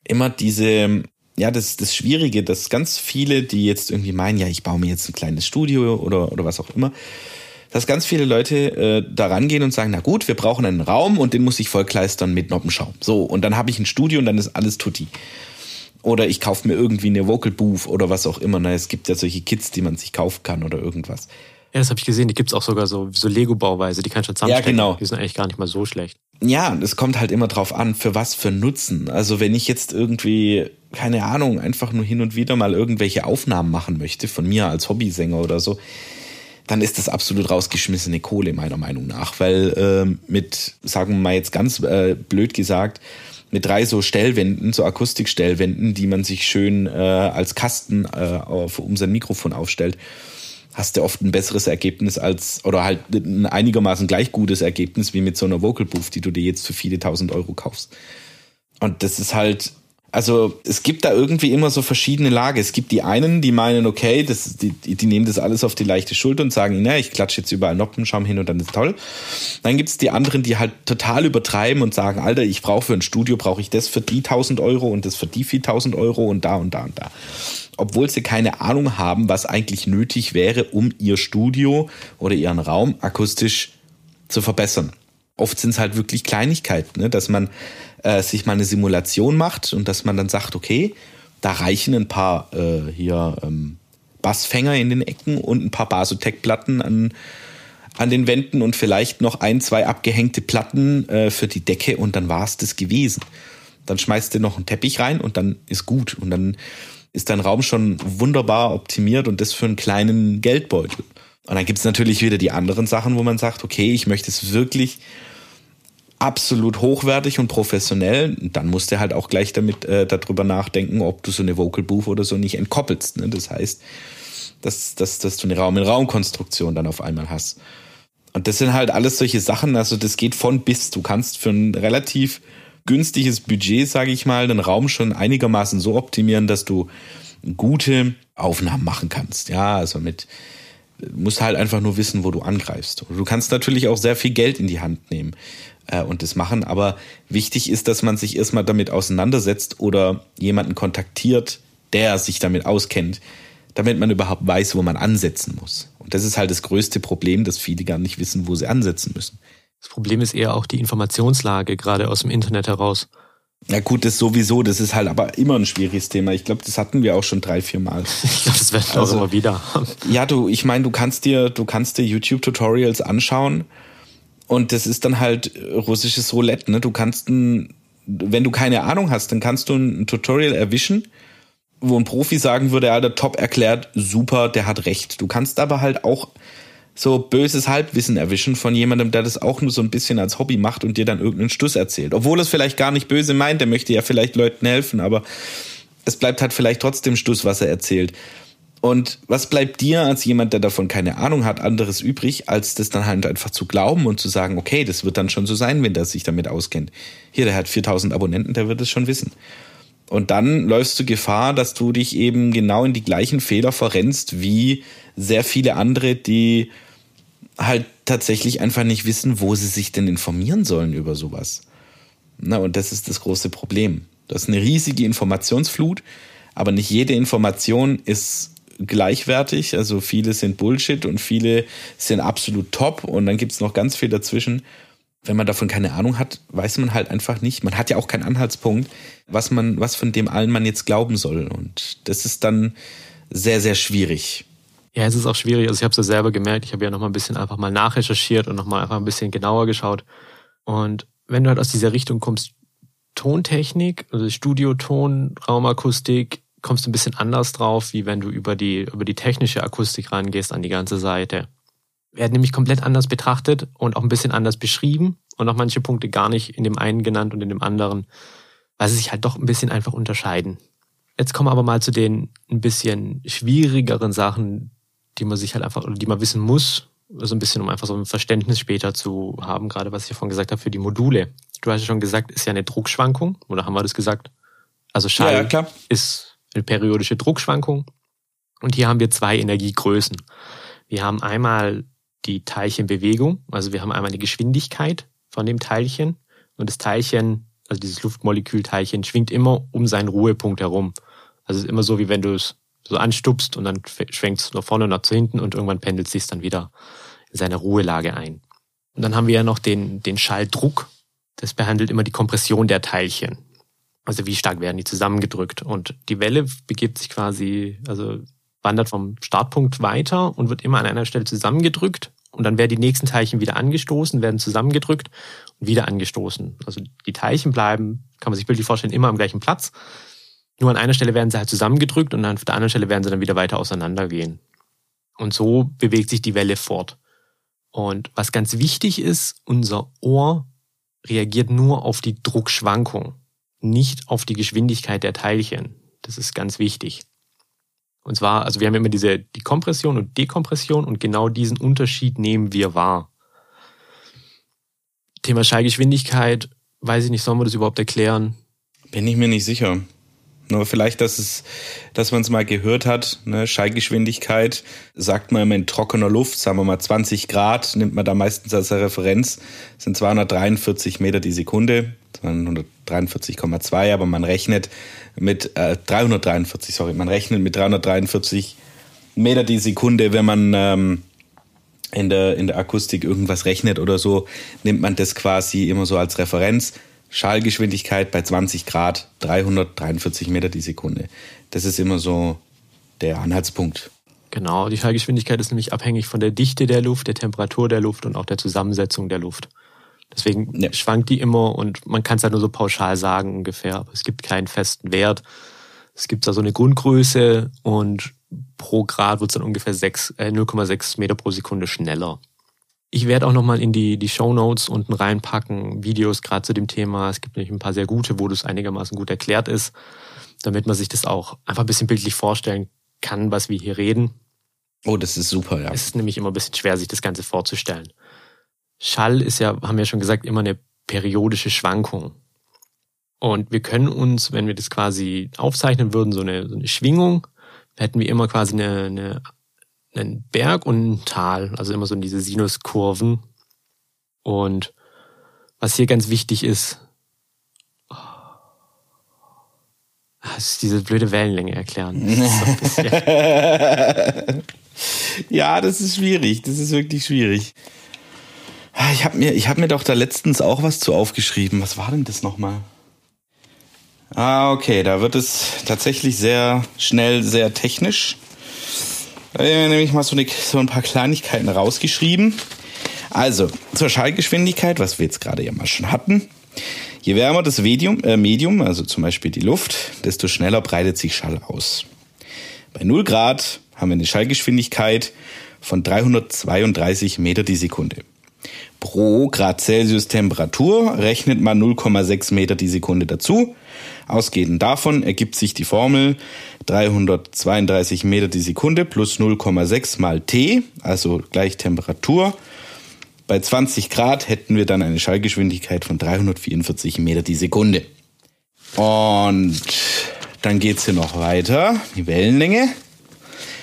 immer diese, ja, das, das Schwierige, dass ganz viele, die jetzt irgendwie meinen, ja, ich baue mir jetzt ein kleines Studio oder, oder was auch immer, dass ganz viele Leute äh, da rangehen und sagen, na gut, wir brauchen einen Raum und den muss ich vollkleistern mit Noppenschaum. So, und dann habe ich ein Studio und dann ist alles tutti. Oder ich kaufe mir irgendwie eine Vocal Booth oder was auch immer. Na, es gibt ja solche Kits, die man sich kaufen kann oder irgendwas. Ja, das habe ich gesehen. Die gibt's auch sogar so, so Lego-Bauweise. Die kannst du zusammenstecken. Ja, genau. Die sind eigentlich gar nicht mal so schlecht. Ja, es kommt halt immer drauf an, für was für Nutzen. Also wenn ich jetzt irgendwie, keine Ahnung, einfach nur hin und wieder mal irgendwelche Aufnahmen machen möchte, von mir als Hobbysänger oder so, dann ist das absolut rausgeschmissene Kohle, meiner Meinung nach. Weil äh, mit, sagen wir mal jetzt ganz äh, blöd gesagt, mit drei so Stellwänden, so Akustikstellwänden, die man sich schön äh, als Kasten äh, auf, um sein Mikrofon aufstellt, hast du oft ein besseres Ergebnis als, oder halt ein einigermaßen gleich gutes Ergebnis wie mit so einer Vocal Booth, die du dir jetzt für viele tausend Euro kaufst. Und das ist halt, also es gibt da irgendwie immer so verschiedene Lage. Es gibt die einen, die meinen, okay, das, die, die nehmen das alles auf die leichte Schulter und sagen, na, ich klatsche jetzt überall Noppenschaum hin und dann ist toll. Dann gibt es die anderen, die halt total übertreiben und sagen, Alter, ich brauche für ein Studio, brauche ich das für die 1000 Euro und das für die 4000 Euro und da und da und da. Obwohl sie keine Ahnung haben, was eigentlich nötig wäre, um ihr Studio oder ihren Raum akustisch zu verbessern. Oft sind es halt wirklich Kleinigkeiten, ne? dass man äh, sich mal eine Simulation macht und dass man dann sagt, okay, da reichen ein paar äh, hier ähm, Bassfänger in den Ecken und ein paar Basotec-Platten an, an den Wänden und vielleicht noch ein, zwei abgehängte Platten äh, für die Decke und dann war es das gewesen. Dann schmeißt du noch einen Teppich rein und dann ist gut. Und dann ist dein Raum schon wunderbar optimiert und das für einen kleinen Geldbeutel. Und dann gibt es natürlich wieder die anderen Sachen, wo man sagt, okay, ich möchte es wirklich absolut hochwertig und professionell, dann musst du halt auch gleich damit äh, darüber nachdenken, ob du so eine Vocal Booth oder so nicht entkoppelst. Ne? Das heißt, dass, dass, dass du eine Raum-in-Raum-Konstruktion dann auf einmal hast. Und das sind halt alles solche Sachen, also das geht von bis. Du kannst für ein relativ günstiges Budget, sage ich mal, den Raum schon einigermaßen so optimieren, dass du gute Aufnahmen machen kannst. Ja, also mit musst halt einfach nur wissen, wo du angreifst. Du kannst natürlich auch sehr viel Geld in die Hand nehmen äh, und das machen. Aber wichtig ist, dass man sich erstmal damit auseinandersetzt oder jemanden kontaktiert, der sich damit auskennt, damit man überhaupt weiß, wo man ansetzen muss. Und das ist halt das größte Problem, dass viele gar nicht wissen, wo sie ansetzen müssen. Das Problem ist eher auch die Informationslage, gerade aus dem Internet heraus. Ja gut, das sowieso, das ist halt aber immer ein schwieriges Thema. Ich glaube, das hatten wir auch schon drei, vier Mal. ich glaube, das werden wir also, auch immer wieder. ja, du, ich meine, du kannst dir, du kannst dir YouTube-Tutorials anschauen und das ist dann halt russisches Roulette. Ne? Du kannst ein, wenn du keine Ahnung hast, dann kannst du ein Tutorial erwischen, wo ein Profi sagen würde, der top erklärt, super, der hat recht. Du kannst aber halt auch so böses Halbwissen erwischen von jemandem, der das auch nur so ein bisschen als Hobby macht und dir dann irgendeinen Stuss erzählt. Obwohl es vielleicht gar nicht böse meint, der möchte ja vielleicht Leuten helfen, aber es bleibt halt vielleicht trotzdem Stuss, was er erzählt. Und was bleibt dir als jemand, der davon keine Ahnung hat, anderes übrig, als das dann halt einfach zu glauben und zu sagen, okay, das wird dann schon so sein, wenn der sich damit auskennt. Hier, der hat 4000 Abonnenten, der wird es schon wissen. Und dann läufst du Gefahr, dass du dich eben genau in die gleichen Fehler verrennst wie sehr viele andere, die halt tatsächlich einfach nicht wissen, wo sie sich denn informieren sollen über sowas. Na, und das ist das große Problem. Das ist eine riesige Informationsflut, aber nicht jede Information ist gleichwertig. Also viele sind Bullshit und viele sind absolut top und dann gibt's noch ganz viel dazwischen. Wenn man davon keine Ahnung hat, weiß man halt einfach nicht. Man hat ja auch keinen Anhaltspunkt, was man, was von dem allen man jetzt glauben soll. Und das ist dann sehr, sehr schwierig. Ja, es ist auch schwierig. Also ich habe es ja selber gemerkt. Ich habe ja noch mal ein bisschen einfach mal nachrecherchiert und noch mal einfach ein bisschen genauer geschaut. Und wenn du halt aus dieser Richtung kommst, Tontechnik, also Studioton, Raumakustik, kommst du ein bisschen anders drauf, wie wenn du über die, über die technische Akustik rangehst an die ganze Seite. Werden nämlich komplett anders betrachtet und auch ein bisschen anders beschrieben und auch manche Punkte gar nicht in dem einen genannt und in dem anderen, weil sie sich halt doch ein bisschen einfach unterscheiden. Jetzt kommen wir aber mal zu den ein bisschen schwierigeren Sachen, die man sich halt einfach, oder die man wissen muss, so ein bisschen, um einfach so ein Verständnis später zu haben, gerade was ich vorhin gesagt habe, für die Module. Du hast ja schon gesagt, ist ja eine Druckschwankung, oder haben wir das gesagt? Also Schall ja, ist eine periodische Druckschwankung. Und hier haben wir zwei Energiegrößen. Wir haben einmal die Teilchenbewegung, also wir haben einmal die Geschwindigkeit von dem Teilchen und das Teilchen, also dieses Luftmolekülteilchen, schwingt immer um seinen Ruhepunkt herum. Also es ist immer so, wie wenn du es so anstupst und dann schwenkt es nach vorne und nach hinten und irgendwann pendelt es sich dann wieder in seine Ruhelage ein. Und dann haben wir ja noch den, den Schalldruck. Das behandelt immer die Kompression der Teilchen. Also wie stark werden die zusammengedrückt. Und die Welle begibt sich quasi, also wandert vom Startpunkt weiter und wird immer an einer Stelle zusammengedrückt und dann werden die nächsten Teilchen wieder angestoßen, werden zusammengedrückt und wieder angestoßen. Also die Teilchen bleiben, kann man sich bildlich vorstellen, immer am gleichen Platz. Nur an einer Stelle werden sie halt zusammengedrückt und an der anderen Stelle werden sie dann wieder weiter auseinandergehen. Und so bewegt sich die Welle fort. Und was ganz wichtig ist, unser Ohr reagiert nur auf die Druckschwankung, nicht auf die Geschwindigkeit der Teilchen. Das ist ganz wichtig. Und zwar, also wir haben immer diese die Kompression und Dekompression und genau diesen Unterschied nehmen wir wahr. Thema Schallgeschwindigkeit, weiß ich nicht, sollen wir das überhaupt erklären? Bin ich mir nicht sicher. Nur vielleicht, dass es, dass man es mal gehört hat, ne, Schallgeschwindigkeit, sagt man immer in trockener Luft, sagen wir mal 20 Grad, nimmt man da meistens als Referenz, sind 243 Meter die Sekunde, 243,2, aber man rechnet mit äh, 343, sorry, man rechnet mit 343 Meter die Sekunde, wenn man ähm, in der, in der Akustik irgendwas rechnet oder so, nimmt man das quasi immer so als Referenz. Schallgeschwindigkeit bei 20 Grad 343 Meter die Sekunde. Das ist immer so der Anhaltspunkt. Genau, die Schallgeschwindigkeit ist nämlich abhängig von der Dichte der Luft, der Temperatur der Luft und auch der Zusammensetzung der Luft. Deswegen ja. schwankt die immer und man kann es halt nur so pauschal sagen ungefähr, aber es gibt keinen festen Wert. Es gibt da so eine Grundgröße und pro Grad wird es dann ungefähr äh, 0,6 Meter pro Sekunde schneller. Ich werde auch nochmal in die, die Show Notes unten reinpacken, Videos gerade zu dem Thema. Es gibt nämlich ein paar sehr gute, wo das einigermaßen gut erklärt ist, damit man sich das auch einfach ein bisschen bildlich vorstellen kann, was wir hier reden. Oh, das ist super, ja. Es ist nämlich immer ein bisschen schwer, sich das Ganze vorzustellen. Schall ist ja, haben wir schon gesagt, immer eine periodische Schwankung. Und wir können uns, wenn wir das quasi aufzeichnen würden, so eine, so eine Schwingung, hätten wir immer quasi eine, eine einen Berg und ein Tal, also immer so diese Sinuskurven. Und was hier ganz wichtig ist, das ist diese blöde Wellenlänge erklären. Das ja, das ist schwierig. Das ist wirklich schwierig. Ich habe mir, ich hab mir doch da letztens auch was zu aufgeschrieben. Was war denn das nochmal? Ah, okay, da wird es tatsächlich sehr schnell, sehr technisch. Äh, nämlich mal so, eine, so ein paar Kleinigkeiten rausgeschrieben. Also, zur Schallgeschwindigkeit, was wir jetzt gerade ja mal schon hatten. Je wärmer das Medium, äh, Medium, also zum Beispiel die Luft, desto schneller breitet sich Schall aus. Bei 0 Grad haben wir eine Schallgeschwindigkeit von 332 Meter die Sekunde. Pro Grad Celsius Temperatur rechnet man 0,6 Meter die Sekunde dazu. Ausgehend davon ergibt sich die Formel 332 Meter die Sekunde plus 0,6 mal T, also gleich Temperatur. Bei 20 Grad hätten wir dann eine Schallgeschwindigkeit von 344 Meter die Sekunde. Und dann geht's hier noch weiter. Die Wellenlänge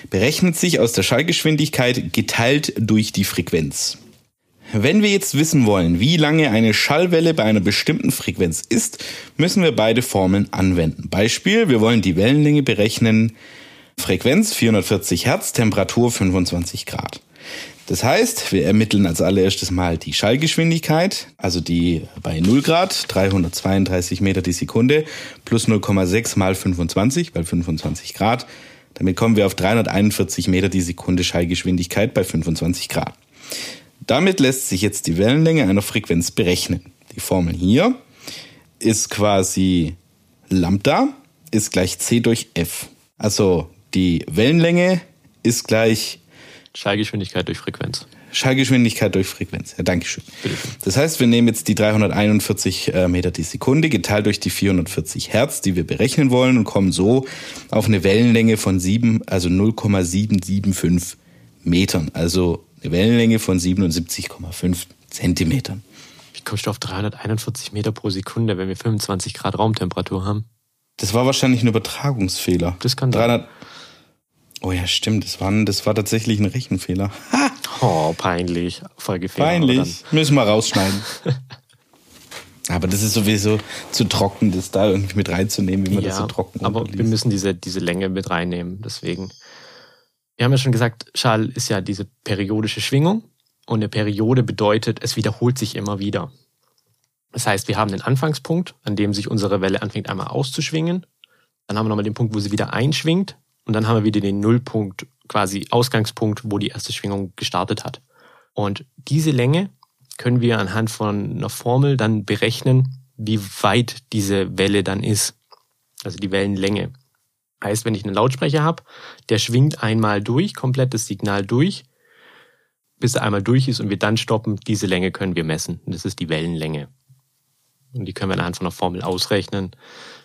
berechnet sich aus der Schallgeschwindigkeit geteilt durch die Frequenz. Wenn wir jetzt wissen wollen, wie lange eine Schallwelle bei einer bestimmten Frequenz ist, müssen wir beide Formeln anwenden. Beispiel, wir wollen die Wellenlänge berechnen. Frequenz 440 Hertz, Temperatur 25 Grad. Das heißt, wir ermitteln als allererstes mal die Schallgeschwindigkeit, also die bei 0 Grad, 332 Meter die Sekunde, plus 0,6 mal 25, weil 25 Grad. Damit kommen wir auf 341 Meter die Sekunde Schallgeschwindigkeit bei 25 Grad. Damit lässt sich jetzt die Wellenlänge einer Frequenz berechnen. Die Formel hier ist quasi Lambda ist gleich c durch f. Also die Wellenlänge ist gleich Schallgeschwindigkeit durch Frequenz. Schallgeschwindigkeit durch Frequenz. Ja, Dankeschön. Das heißt, wir nehmen jetzt die 341 äh, Meter die Sekunde geteilt durch die 440 Hertz, die wir berechnen wollen und kommen so auf eine Wellenlänge von 7, also 0,775 Metern. Also eine Wellenlänge von 77,5 Zentimetern. Wie kommst du auf 341 Meter pro Sekunde, wenn wir 25 Grad Raumtemperatur haben? Das war wahrscheinlich ein Übertragungsfehler. Das kann 300 Oh ja, stimmt. Das war, das war tatsächlich ein Rechenfehler. Ha! Oh, peinlich. Folgefehler. Peinlich. Müssen wir rausschneiden. aber das ist sowieso zu trocken, das da irgendwie mit reinzunehmen, wie man ja, das so trocken Aber wir müssen diese, diese Länge mit reinnehmen. Deswegen wir haben ja schon gesagt, Schall ist ja diese periodische Schwingung und eine Periode bedeutet, es wiederholt sich immer wieder. Das heißt, wir haben den Anfangspunkt, an dem sich unsere Welle anfängt einmal auszuschwingen. Dann haben wir nochmal den Punkt, wo sie wieder einschwingt und dann haben wir wieder den Nullpunkt, quasi Ausgangspunkt, wo die erste Schwingung gestartet hat. Und diese Länge können wir anhand von einer Formel dann berechnen, wie weit diese Welle dann ist. Also die Wellenlänge. Heißt, wenn ich einen Lautsprecher habe, der schwingt einmal durch, komplettes Signal durch, bis er einmal durch ist und wir dann stoppen, diese Länge können wir messen. Das ist die Wellenlänge. Und die können wir anhand von einer Formel ausrechnen.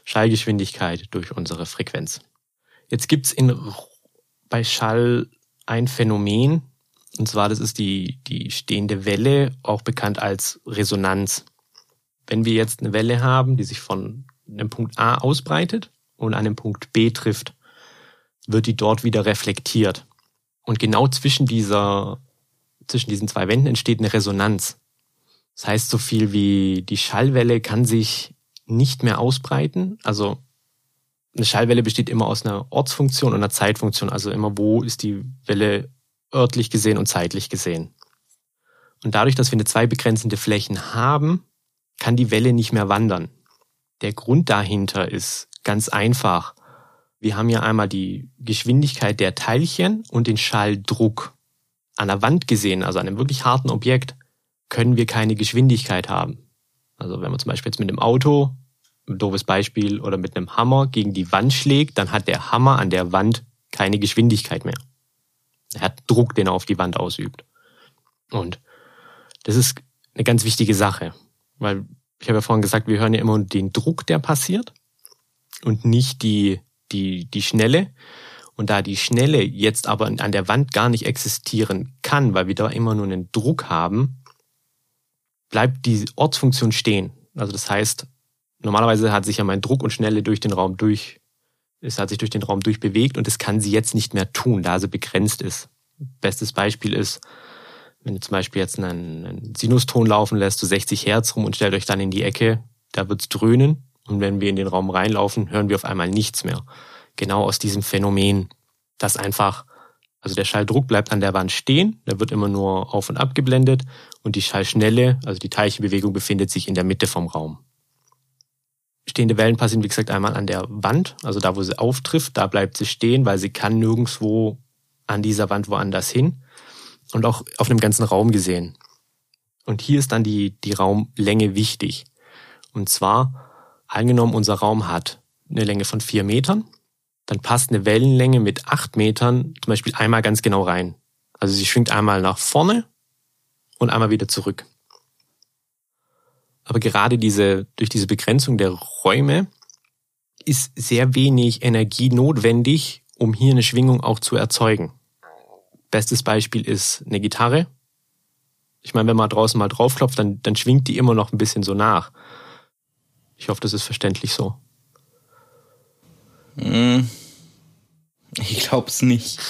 Schallgeschwindigkeit durch unsere Frequenz. Jetzt gibt's in, bei Schall ein Phänomen, und zwar das ist die, die stehende Welle, auch bekannt als Resonanz. Wenn wir jetzt eine Welle haben, die sich von einem Punkt A ausbreitet und an einem Punkt B trifft, wird die dort wieder reflektiert. Und genau zwischen dieser, zwischen diesen zwei Wänden entsteht eine Resonanz. Das heißt so viel wie die Schallwelle kann sich nicht mehr ausbreiten. Also eine Schallwelle besteht immer aus einer Ortsfunktion und einer Zeitfunktion. Also immer wo ist die Welle örtlich gesehen und zeitlich gesehen. Und dadurch, dass wir eine zwei begrenzende Flächen haben, kann die Welle nicht mehr wandern. Der Grund dahinter ist ganz einfach. Wir haben ja einmal die Geschwindigkeit der Teilchen und den Schalldruck. An der Wand gesehen, also an einem wirklich harten Objekt, können wir keine Geschwindigkeit haben. Also wenn man zum Beispiel jetzt mit einem Auto, ein doofes Beispiel, oder mit einem Hammer gegen die Wand schlägt, dann hat der Hammer an der Wand keine Geschwindigkeit mehr. Er hat Druck, den er auf die Wand ausübt. Und das ist eine ganz wichtige Sache, weil ich habe ja vorhin gesagt, wir hören ja immer den Druck, der passiert und nicht die, die, die Schnelle. Und da die Schnelle jetzt aber an der Wand gar nicht existieren kann, weil wir da immer nur einen Druck haben, bleibt die Ortsfunktion stehen. Also das heißt, normalerweise hat sich ja mein Druck und Schnelle durch den Raum durch, es hat sich durch den Raum durchbewegt und das kann sie jetzt nicht mehr tun, da sie begrenzt ist. Bestes Beispiel ist, wenn du zum Beispiel jetzt einen, einen Sinuston laufen lässt, so 60 Hertz rum und stellt euch dann in die Ecke, da wird's dröhnen. Und wenn wir in den Raum reinlaufen, hören wir auf einmal nichts mehr. Genau aus diesem Phänomen, dass einfach, also der Schalldruck bleibt an der Wand stehen, der wird immer nur auf und ab geblendet und die Schallschnelle, also die Teilchenbewegung befindet sich in der Mitte vom Raum. Stehende Wellen passieren, wie gesagt, einmal an der Wand, also da, wo sie auftrifft, da bleibt sie stehen, weil sie kann nirgendwo an dieser Wand woanders hin und auch auf einem ganzen Raum gesehen. Und hier ist dann die, die Raumlänge wichtig. Und zwar, angenommen, unser Raum hat eine Länge von vier Metern, dann passt eine Wellenlänge mit acht Metern zum Beispiel einmal ganz genau rein. Also sie schwingt einmal nach vorne und einmal wieder zurück. Aber gerade diese, durch diese Begrenzung der Räume ist sehr wenig Energie notwendig, um hier eine Schwingung auch zu erzeugen. Bestes Beispiel ist eine Gitarre. Ich meine, wenn man draußen mal draufklopft, dann, dann schwingt die immer noch ein bisschen so nach. Ich hoffe, das ist verständlich so. Hm. Ich glaub's nicht.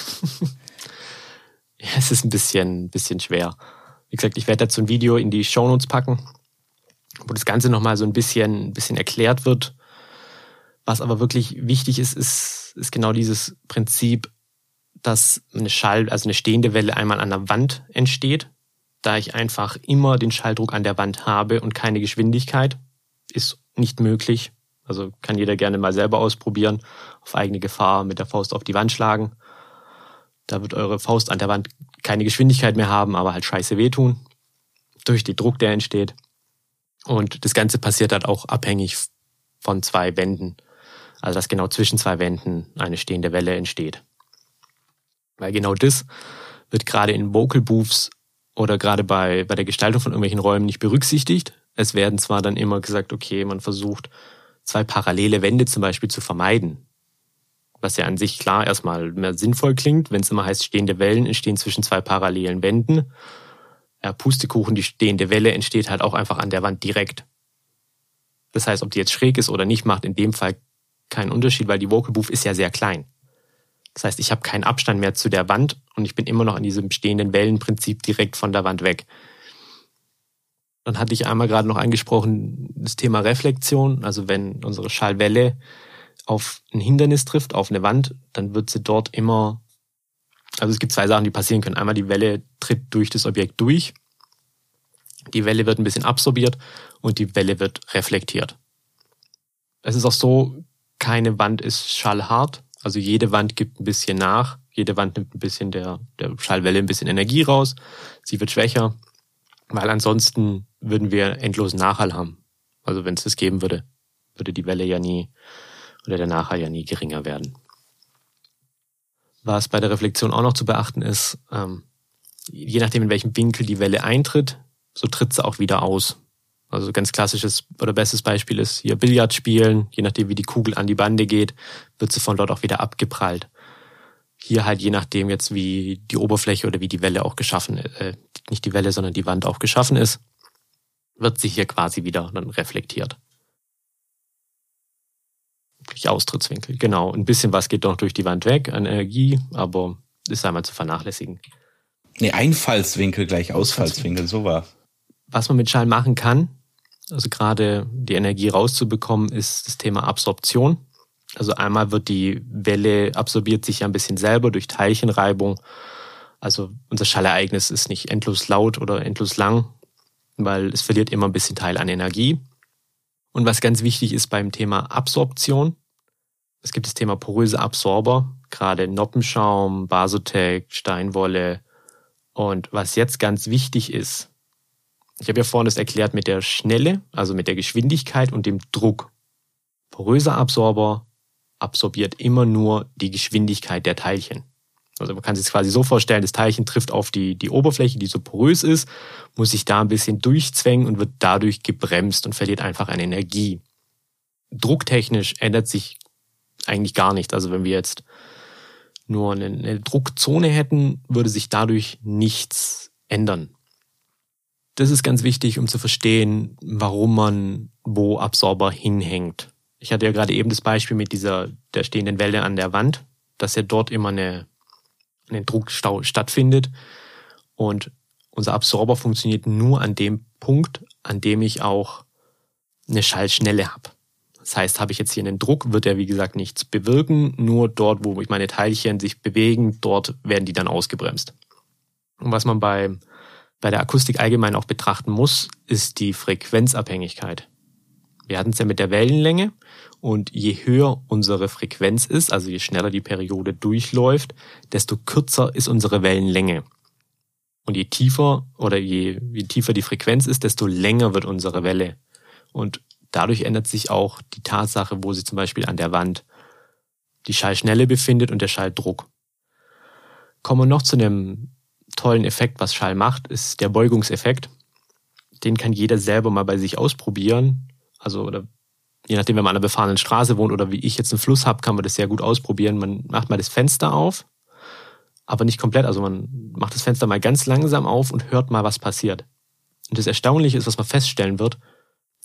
ja, es ist ein bisschen, bisschen schwer. Wie gesagt, ich werde dazu ein Video in die Shownotes packen, wo das Ganze nochmal so ein bisschen, ein bisschen erklärt wird. Was aber wirklich wichtig ist, ist, ist genau dieses Prinzip, dass eine Schall, also eine stehende Welle einmal an der Wand entsteht. Da ich einfach immer den Schalldruck an der Wand habe und keine Geschwindigkeit, ist nicht möglich. Also kann jeder gerne mal selber ausprobieren, auf eigene Gefahr mit der Faust auf die Wand schlagen. Da wird eure Faust an der Wand keine Geschwindigkeit mehr haben, aber halt scheiße wehtun. Durch den Druck, der entsteht. Und das Ganze passiert halt auch abhängig von zwei Wänden. Also dass genau zwischen zwei Wänden eine stehende Welle entsteht. Weil genau das wird gerade in Vocal Booths oder gerade bei, bei der Gestaltung von irgendwelchen Räumen nicht berücksichtigt. Es werden zwar dann immer gesagt, okay, man versucht zwei parallele Wände zum Beispiel zu vermeiden. Was ja an sich klar erstmal mehr sinnvoll klingt, wenn es immer heißt, stehende Wellen entstehen zwischen zwei parallelen Wänden. Ja, Pustekuchen, die stehende Welle entsteht halt auch einfach an der Wand direkt. Das heißt, ob die jetzt schräg ist oder nicht, macht in dem Fall keinen Unterschied, weil die Vocal Booth ist ja sehr klein. Das heißt, ich habe keinen Abstand mehr zu der Wand und ich bin immer noch an diesem stehenden Wellenprinzip direkt von der Wand weg. Dann hatte ich einmal gerade noch angesprochen das Thema Reflexion. Also wenn unsere Schallwelle auf ein Hindernis trifft, auf eine Wand, dann wird sie dort immer, also es gibt zwei Sachen, die passieren können. Einmal die Welle tritt durch das Objekt durch, die Welle wird ein bisschen absorbiert und die Welle wird reflektiert. Es ist auch so, keine Wand ist schallhart, Also jede Wand gibt ein bisschen nach, jede Wand nimmt ein bisschen der, der Schallwelle ein bisschen Energie raus, sie wird schwächer, weil ansonsten würden wir endlosen Nachhall haben. Also wenn es das geben würde, würde die Welle ja nie oder der Nachhall ja nie geringer werden. Was bei der Reflexion auch noch zu beachten ist, ähm, je nachdem in welchem Winkel die Welle eintritt, so tritt sie auch wieder aus. Also ganz klassisches oder bestes Beispiel ist hier Billard spielen. Je nachdem, wie die Kugel an die Bande geht, wird sie von dort auch wieder abgeprallt. Hier halt je nachdem jetzt, wie die Oberfläche oder wie die Welle auch geschaffen, äh, nicht die Welle, sondern die Wand auch geschaffen ist, wird sie hier quasi wieder dann reflektiert. Durch Austrittswinkel, genau. Ein bisschen was geht noch durch die Wand weg an Energie, aber ist einmal zu vernachlässigen. Nee, Einfallswinkel gleich Ausfallswinkel, so war. Was man mit Schall machen kann, also gerade die Energie rauszubekommen, ist das Thema Absorption. Also einmal wird die Welle absorbiert sich ja ein bisschen selber durch Teilchenreibung. Also unser Schallereignis ist nicht endlos laut oder endlos lang, weil es verliert immer ein bisschen Teil an Energie. Und was ganz wichtig ist beim Thema Absorption, es gibt das Thema poröse Absorber, gerade Noppenschaum, Basotec, Steinwolle. Und was jetzt ganz wichtig ist, ich habe ja vorhin das erklärt mit der Schnelle, also mit der Geschwindigkeit und dem Druck. Poröser Absorber absorbiert immer nur die Geschwindigkeit der Teilchen. Also man kann sich quasi so vorstellen, das Teilchen trifft auf die, die Oberfläche, die so porös ist, muss sich da ein bisschen durchzwängen und wird dadurch gebremst und verliert einfach an Energie. Drucktechnisch ändert sich eigentlich gar nichts. Also wenn wir jetzt nur eine, eine Druckzone hätten, würde sich dadurch nichts ändern. Das ist ganz wichtig, um zu verstehen, warum man wo Absorber hinhängt. Ich hatte ja gerade eben das Beispiel mit dieser der stehenden Welle an der Wand, dass ja dort immer eine, eine Druckstau stattfindet. Und unser Absorber funktioniert nur an dem Punkt, an dem ich auch eine Schallschnelle habe. Das heißt, habe ich jetzt hier einen Druck, wird er wie gesagt nichts bewirken. Nur dort, wo meine Teilchen sich bewegen, dort werden die dann ausgebremst. Und was man bei bei der Akustik allgemein auch betrachten muss, ist die Frequenzabhängigkeit. Wir hatten es ja mit der Wellenlänge und je höher unsere Frequenz ist, also je schneller die Periode durchläuft, desto kürzer ist unsere Wellenlänge. Und je tiefer oder je, je tiefer die Frequenz ist, desto länger wird unsere Welle. Und dadurch ändert sich auch die Tatsache, wo sie zum Beispiel an der Wand die Schallschnelle befindet und der Schalldruck. Kommen wir noch zu einem tollen Effekt, was Schall macht, ist der Beugungseffekt. Den kann jeder selber mal bei sich ausprobieren. Also, oder je nachdem, wenn man an einer befahrenen Straße wohnt oder wie ich jetzt einen Fluss habe, kann man das sehr gut ausprobieren. Man macht mal das Fenster auf, aber nicht komplett. Also man macht das Fenster mal ganz langsam auf und hört mal, was passiert. Und das Erstaunliche ist, was man feststellen wird,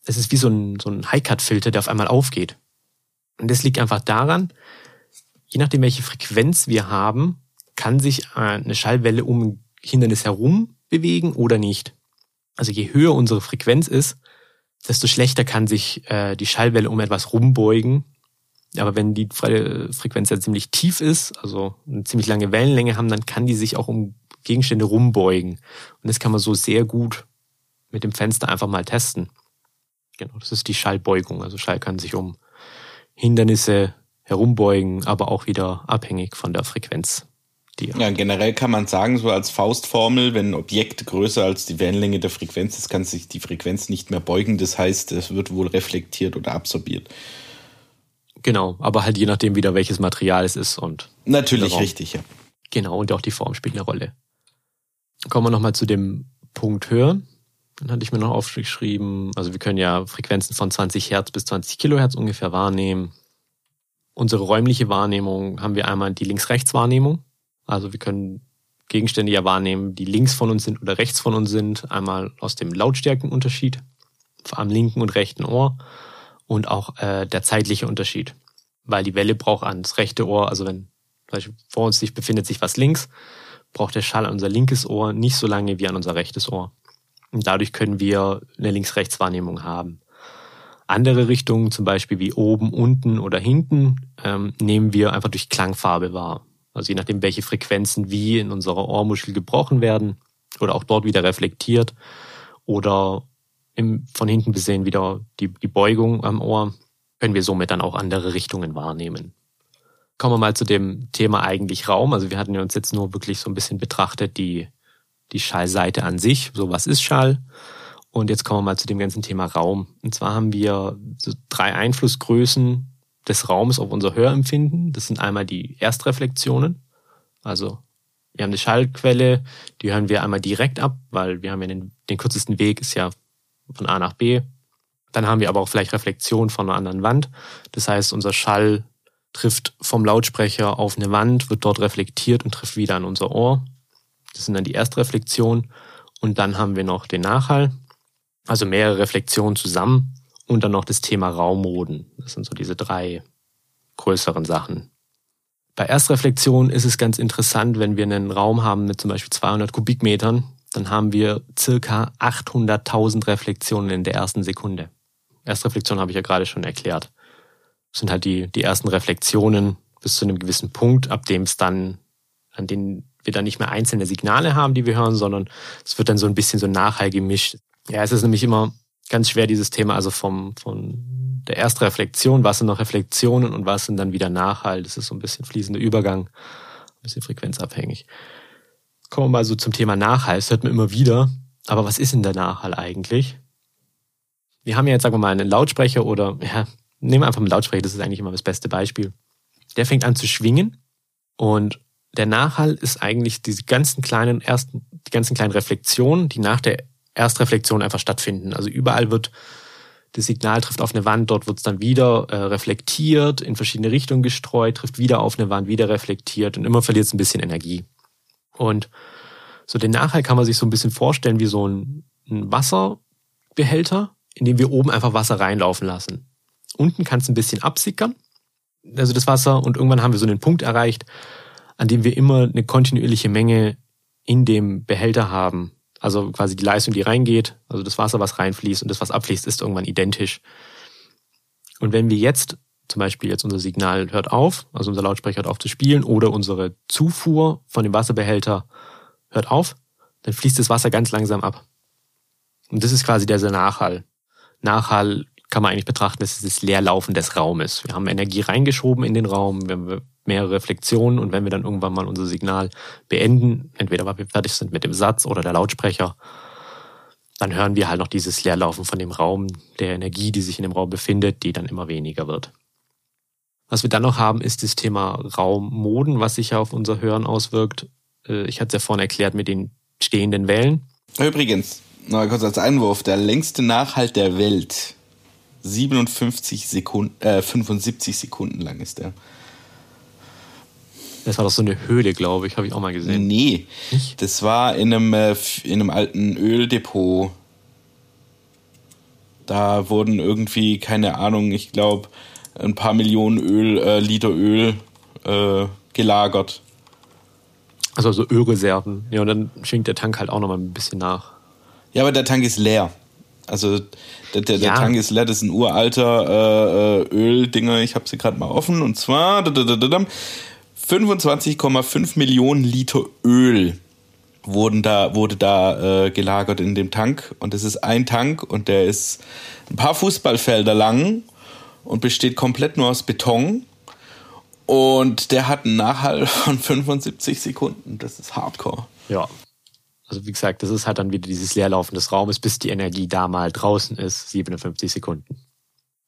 es ist wie so ein, so ein High-Cut-Filter, der auf einmal aufgeht. Und das liegt einfach daran, je nachdem, welche Frequenz wir haben, kann sich äh, eine Schallwelle um ein Hindernis herum bewegen oder nicht. Also je höher unsere Frequenz ist, desto schlechter kann sich äh, die Schallwelle um etwas rumbeugen. Aber wenn die Frequenz ja ziemlich tief ist, also eine ziemlich lange Wellenlänge haben, dann kann die sich auch um Gegenstände rumbeugen. Und das kann man so sehr gut mit dem Fenster einfach mal testen. Genau, das ist die Schallbeugung. Also Schall kann sich um Hindernisse herumbeugen, aber auch wieder abhängig von der Frequenz dir. Ja, generell kann man sagen, so als Faustformel, wenn ein Objekt größer als die Wellenlänge der Frequenz ist, kann sich die Frequenz nicht mehr beugen. Das heißt, es wird wohl reflektiert oder absorbiert. Genau, aber halt je nachdem wieder welches Material es ist und. Natürlich richtig, ja. Genau, und auch die Form spielt eine Rolle. Kommen wir nochmal zu dem Punkt hören. Dann hatte ich mir noch aufgeschrieben, also wir können ja Frequenzen von 20 Hertz bis 20 Kilohertz ungefähr wahrnehmen. Unsere räumliche Wahrnehmung haben wir einmal die Links-Rechts-Wahrnehmung. Also wir können Gegenstände ja wahrnehmen, die links von uns sind oder rechts von uns sind. Einmal aus dem Lautstärkenunterschied am linken und rechten Ohr und auch äh, der zeitliche Unterschied. Weil die Welle braucht ans rechte Ohr, also wenn vor uns sich befindet sich was links, braucht der Schall an unser linkes Ohr nicht so lange wie an unser rechtes Ohr. Und dadurch können wir eine Links-Rechts-Wahrnehmung haben. Andere Richtungen, zum Beispiel wie oben, unten oder hinten, ähm, nehmen wir einfach durch Klangfarbe wahr. Also je nachdem, welche Frequenzen wie in unserer Ohrmuschel gebrochen werden oder auch dort wieder reflektiert oder im, von hinten besehen wieder die, die Beugung am Ohr, können wir somit dann auch andere Richtungen wahrnehmen. Kommen wir mal zu dem Thema eigentlich Raum. Also wir hatten uns jetzt nur wirklich so ein bisschen betrachtet, die, die Schallseite an sich. So, was ist Schall? Und jetzt kommen wir mal zu dem ganzen Thema Raum. Und zwar haben wir so drei Einflussgrößen des Raums auf unser Hörempfinden. Das sind einmal die Erstreflexionen. Also wir haben eine Schallquelle, die hören wir einmal direkt ab, weil wir haben ja den, den kürzesten Weg ist ja von A nach B. Dann haben wir aber auch vielleicht Reflexion von einer anderen Wand. Das heißt, unser Schall trifft vom Lautsprecher auf eine Wand, wird dort reflektiert und trifft wieder an unser Ohr. Das sind dann die Erstreflexion. Und dann haben wir noch den Nachhall, also mehrere Reflexionen zusammen und dann noch das Thema Raummoden. Das sind so diese drei größeren Sachen. Bei Erstreflexion ist es ganz interessant, wenn wir einen Raum haben mit zum Beispiel 200 Kubikmetern, dann haben wir circa 800.000 Reflexionen in der ersten Sekunde. Erstreflexion habe ich ja gerade schon erklärt. Das sind halt die, die ersten Reflexionen bis zu einem gewissen Punkt, ab dem es dann, an denen wir dann nicht mehr einzelne Signale haben, die wir hören, sondern es wird dann so ein bisschen so nachhall gemischt. Ja, es ist nämlich immer ganz schwer, dieses Thema, also vom, von der Erstreflexion, was sind noch Reflexionen und was sind dann wieder Nachhall. Das ist so ein bisschen fließender Übergang, ein bisschen frequenzabhängig. Kommen wir mal so zum Thema Nachhall. Das hört man immer wieder. Aber was ist denn der Nachhall eigentlich? Wir haben ja jetzt, sagen wir mal, einen Lautsprecher oder, ja, nehmen wir einfach einen Lautsprecher, das ist eigentlich immer das beste Beispiel. Der fängt an zu schwingen und der Nachhall ist eigentlich diese ganzen kleinen ersten, die ganzen kleinen Reflexionen, die nach der Erstreflexion einfach stattfinden. Also überall wird das Signal trifft auf eine Wand, dort wird es dann wieder äh, reflektiert, in verschiedene Richtungen gestreut, trifft wieder auf eine Wand, wieder reflektiert und immer verliert es ein bisschen Energie. Und so den Nachhall kann man sich so ein bisschen vorstellen wie so ein, ein Wasserbehälter, in dem wir oben einfach Wasser reinlaufen lassen. Unten kann es ein bisschen absickern, also das Wasser, und irgendwann haben wir so einen Punkt erreicht, an dem wir immer eine kontinuierliche Menge in dem Behälter haben. Also quasi die Leistung, die reingeht, also das Wasser, was reinfließt und das, was abfließt, ist irgendwann identisch. Und wenn wir jetzt zum Beispiel jetzt unser Signal hört auf, also unser Lautsprecher hört auf zu spielen oder unsere Zufuhr von dem Wasserbehälter hört auf, dann fließt das Wasser ganz langsam ab. Und das ist quasi der Nachhall. Nachhall kann man eigentlich betrachten, das ist das Leerlaufen des Raumes. Wir haben Energie reingeschoben in den Raum, wir mehrere Reflexionen und wenn wir dann irgendwann mal unser Signal beenden, entweder weil wir fertig sind mit dem Satz oder der Lautsprecher, dann hören wir halt noch dieses Leerlaufen von dem Raum, der Energie, die sich in dem Raum befindet, die dann immer weniger wird. Was wir dann noch haben, ist das Thema Raummoden, was sich ja auf unser Hören auswirkt. Äh, ich hatte es ja vorhin erklärt mit den stehenden Wellen. Übrigens, noch kurz als Einwurf, der längste Nachhalt der Welt, 57 Sekunden, äh, 75 Sekunden lang ist der. Das war doch so eine Höhle, glaube ich, habe ich auch mal gesehen. Nee, Nicht? das war in einem, äh, in einem alten Öldepot. Da wurden irgendwie, keine Ahnung, ich glaube, ein paar Millionen Öl, äh, Liter Öl äh, gelagert. Also so Ölreserven. Ja, und dann schinkt der Tank halt auch nochmal ein bisschen nach. Ja, aber der Tank ist leer. Also der, der, ja. der Tank ist leer, das ist ein uralter äh, äh Öldinger. Ich habe sie gerade mal offen. Und zwar 25,5 Millionen Liter Öl wurden da, wurde da äh, gelagert in dem Tank. Und das ist ein Tank und der ist ein paar Fußballfelder lang und besteht komplett nur aus Beton. Und der hat einen Nachhall von 75 Sekunden. Das ist Hardcore. Ja. Also wie gesagt, das ist halt dann wieder dieses Leerlaufen des Raumes, bis die Energie da mal draußen ist, 57 Sekunden.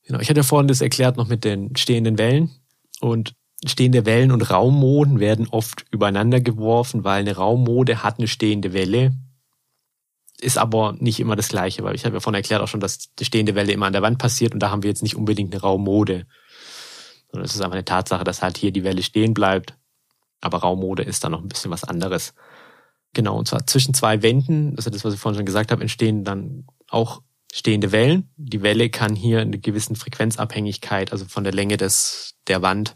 Genau, ich hatte vorhin das erklärt noch mit den stehenden Wellen. Und stehende Wellen und Raummoden werden oft übereinander geworfen, weil eine Raummode hat eine stehende Welle, ist aber nicht immer das Gleiche, weil ich habe ja vorhin erklärt auch schon, dass die stehende Welle immer an der Wand passiert und da haben wir jetzt nicht unbedingt eine Raummode. Sondern es ist einfach eine Tatsache, dass halt hier die Welle stehen bleibt. Aber Raummode ist dann noch ein bisschen was anderes. Genau, und zwar zwischen zwei Wänden, das ist das, was ich vorhin schon gesagt habe, entstehen dann auch stehende Wellen. Die Welle kann hier in einer gewissen Frequenzabhängigkeit, also von der Länge des, der Wand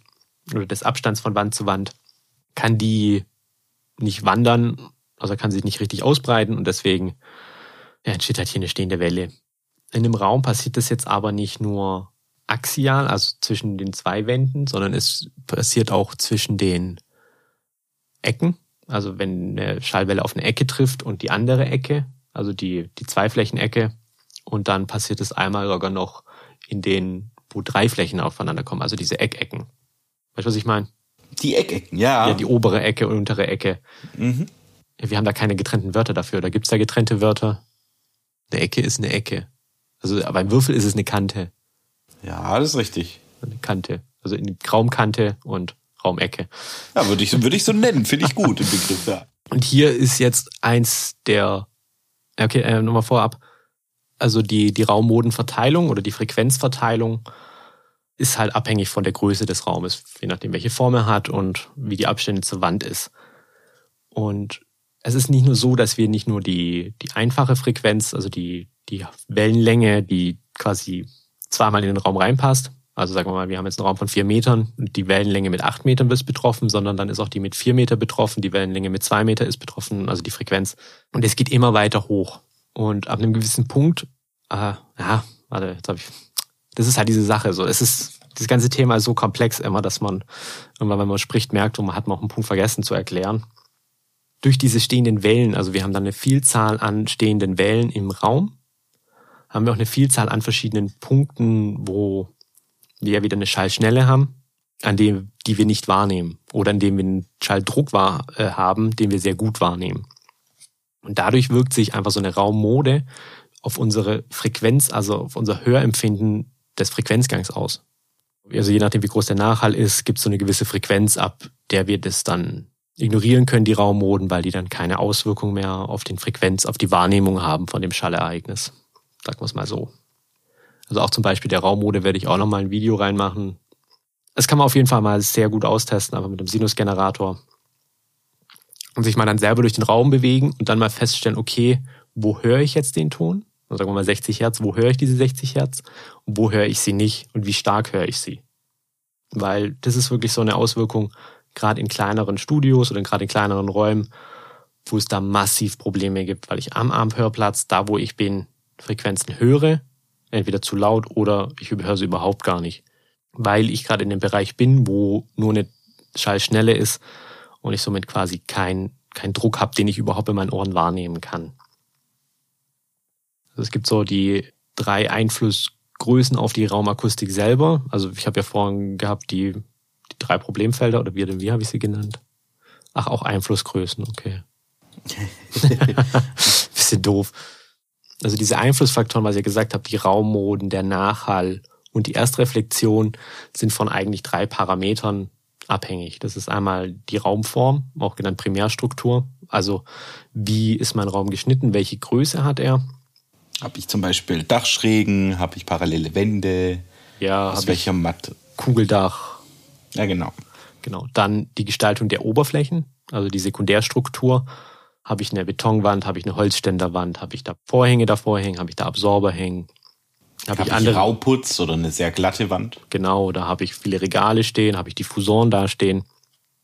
oder des Abstands von Wand zu Wand, kann die nicht wandern also kann sich nicht richtig ausbreiten und deswegen ja, entsteht halt hier eine stehende Welle. In dem Raum passiert das jetzt aber nicht nur axial, also zwischen den zwei Wänden, sondern es passiert auch zwischen den Ecken. Also wenn eine Schallwelle auf eine Ecke trifft und die andere Ecke, also die, die Zweiflächenecke, und dann passiert es einmal sogar noch in den, wo drei Flächen aufeinander kommen, also diese Eckecken. Weißt du, was ich meine? Die Eckecken, ja. Ja, die obere Ecke und untere Ecke. Mhm. Wir haben da keine getrennten Wörter dafür. Da gibt's da getrennte Wörter? Eine Ecke ist eine Ecke. Also beim Würfel ist es eine Kante. Ja, das ist richtig. Eine Kante. Also in Raumkante und Raumecke. Ja, würde ich, würde ich so nennen. Finde ich gut, im Begriff, ja. Und hier ist jetzt eins der, okay, äh, nochmal vorab. Also die, die Raummodenverteilung oder die Frequenzverteilung ist halt abhängig von der Größe des Raumes, je nachdem, welche Form er hat und wie die Abstände zur Wand ist. Und es ist nicht nur so, dass wir nicht nur die, die einfache Frequenz, also die, die Wellenlänge, die quasi zweimal in den Raum reinpasst, also sagen wir mal, wir haben jetzt einen Raum von vier Metern und die Wellenlänge mit acht Metern ist betroffen, sondern dann ist auch die mit vier Meter betroffen, die Wellenlänge mit zwei Meter ist betroffen, also die Frequenz. Und es geht immer weiter hoch. Und ab einem gewissen Punkt, äh, ja, warte, jetzt habe ich, das ist halt diese Sache. So, es ist, das ganze Thema ist so komplex immer, dass man irgendwann, wenn man spricht, merkt, und man hat mal auch einen Punkt vergessen zu erklären. Durch diese stehenden Wellen, also wir haben dann eine Vielzahl an stehenden Wellen im Raum, haben wir auch eine Vielzahl an verschiedenen Punkten, wo wir ja wieder eine Schallschnelle haben, an dem, die wir nicht wahrnehmen oder an dem wir einen Schalldruck wahr, äh, haben, den wir sehr gut wahrnehmen. Und dadurch wirkt sich einfach so eine Raummode auf unsere Frequenz, also auf unser Hörempfinden des Frequenzgangs aus. Also je nachdem, wie groß der Nachhall ist, gibt es so eine gewisse Frequenz, ab der wir das dann ignorieren können, die Raummoden, weil die dann keine Auswirkung mehr auf den Frequenz, auf die Wahrnehmung haben von dem Schallereignis. Sagen wir es mal so. Also auch zum Beispiel der Raummode werde ich auch nochmal ein Video reinmachen. Das kann man auf jeden Fall mal sehr gut austesten, aber mit dem Sinusgenerator. Und sich mal dann selber durch den Raum bewegen und dann mal feststellen, okay, wo höre ich jetzt den Ton? Sagen wir mal 60 Hertz, wo höre ich diese 60 Hertz? Und wo höre ich sie nicht? Und wie stark höre ich sie? Weil das ist wirklich so eine Auswirkung, gerade in kleineren Studios oder gerade in kleineren Räumen, wo es da massiv Probleme gibt, weil ich am Amphörplatz, da wo ich bin, Frequenzen höre entweder zu laut oder ich überhöre sie überhaupt gar nicht. Weil ich gerade in dem Bereich bin, wo nur eine Schallschnelle ist und ich somit quasi keinen kein Druck habe, den ich überhaupt in meinen Ohren wahrnehmen kann. Also es gibt so die drei Einflussgrößen auf die Raumakustik selber. Also ich habe ja vorhin gehabt die, die drei Problemfelder oder wie, wie habe ich sie genannt? Ach, auch Einflussgrößen, okay. Bisschen doof. Also diese Einflussfaktoren, was ihr gesagt habt, die Raummoden, der Nachhall und die Erstreflexion sind von eigentlich drei Parametern abhängig. Das ist einmal die Raumform, auch genannt Primärstruktur. Also wie ist mein Raum geschnitten, welche Größe hat er? Habe ich zum Beispiel Dachschrägen, habe ich parallele Wände? Ja, aus welcher Matte? Kugeldach. Ja, genau. Genau. Dann die Gestaltung der Oberflächen, also die Sekundärstruktur. Habe ich eine Betonwand, habe ich eine Holzständerwand, habe ich da Vorhänge davor hängen, habe ich da Absorber hängen. Habe hab ich andere Rauputz oder eine sehr glatte Wand? Genau, da habe ich viele Regale stehen, habe ich Diffusoren da stehen.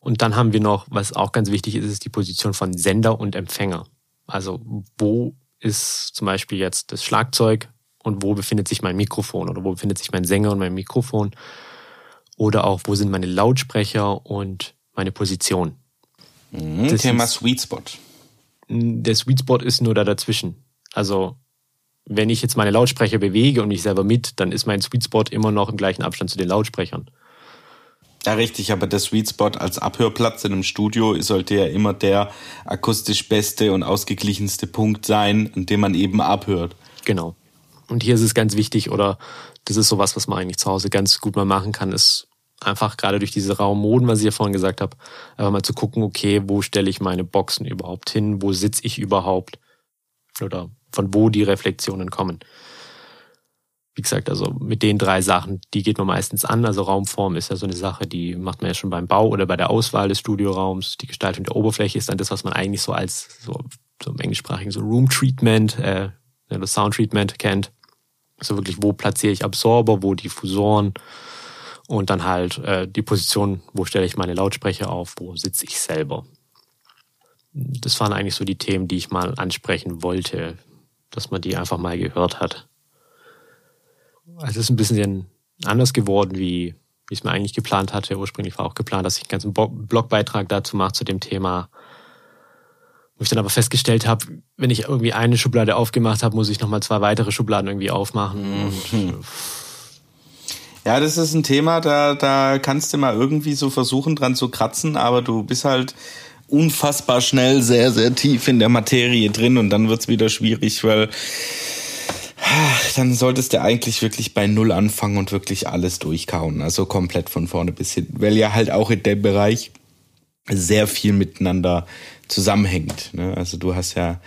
Und dann haben wir noch, was auch ganz wichtig ist, ist die Position von Sender und Empfänger. Also wo ist zum Beispiel jetzt das Schlagzeug und wo befindet sich mein Mikrofon oder wo befindet sich mein Sänger und mein Mikrofon oder auch wo sind meine Lautsprecher und meine Position. Mhm, Thema Sweet Spot der Sweet Spot ist nur da dazwischen. Also wenn ich jetzt meine Lautsprecher bewege und mich selber mit, dann ist mein Sweet Spot immer noch im gleichen Abstand zu den Lautsprechern. Ja, richtig, aber der Sweet Spot als Abhörplatz in einem Studio sollte ja immer der akustisch beste und ausgeglichenste Punkt sein, an dem man eben abhört. Genau. Und hier ist es ganz wichtig, oder das ist sowas, was man eigentlich zu Hause ganz gut mal machen kann, ist einfach gerade durch diese Raummoden, was ich ja vorhin gesagt habe, einfach mal zu gucken, okay, wo stelle ich meine Boxen überhaupt hin, wo sitze ich überhaupt oder von wo die Reflexionen kommen. Wie gesagt, also mit den drei Sachen, die geht man meistens an. Also Raumform ist ja so eine Sache, die macht man ja schon beim Bau oder bei der Auswahl des Studioraums. Die Gestaltung der Oberfläche ist dann das, was man eigentlich so als so, so im englischsprachigen so Room Treatment, äh, das Sound Treatment kennt. Also wirklich, wo platziere ich Absorber, wo Diffusoren, und dann halt äh, die Position, wo stelle ich meine Lautsprecher auf, wo sitze ich selber. Das waren eigentlich so die Themen, die ich mal ansprechen wollte, dass man die einfach mal gehört hat. Es ist ein bisschen anders geworden, wie, wie ich es mir eigentlich geplant hatte. Ursprünglich war auch geplant, dass ich einen ganzen Blogbeitrag dazu mache zu dem Thema. Wo ich dann aber festgestellt habe, wenn ich irgendwie eine Schublade aufgemacht habe, muss ich nochmal zwei weitere Schubladen irgendwie aufmachen. Mhm. Ja, das ist ein Thema, da, da kannst du mal irgendwie so versuchen dran zu kratzen, aber du bist halt unfassbar schnell sehr, sehr tief in der Materie drin und dann wird's wieder schwierig, weil dann solltest du eigentlich wirklich bei Null anfangen und wirklich alles durchkauen. Also komplett von vorne bis hin, weil ja halt auch in dem Bereich sehr viel miteinander zusammenhängt. Ne? Also du hast ja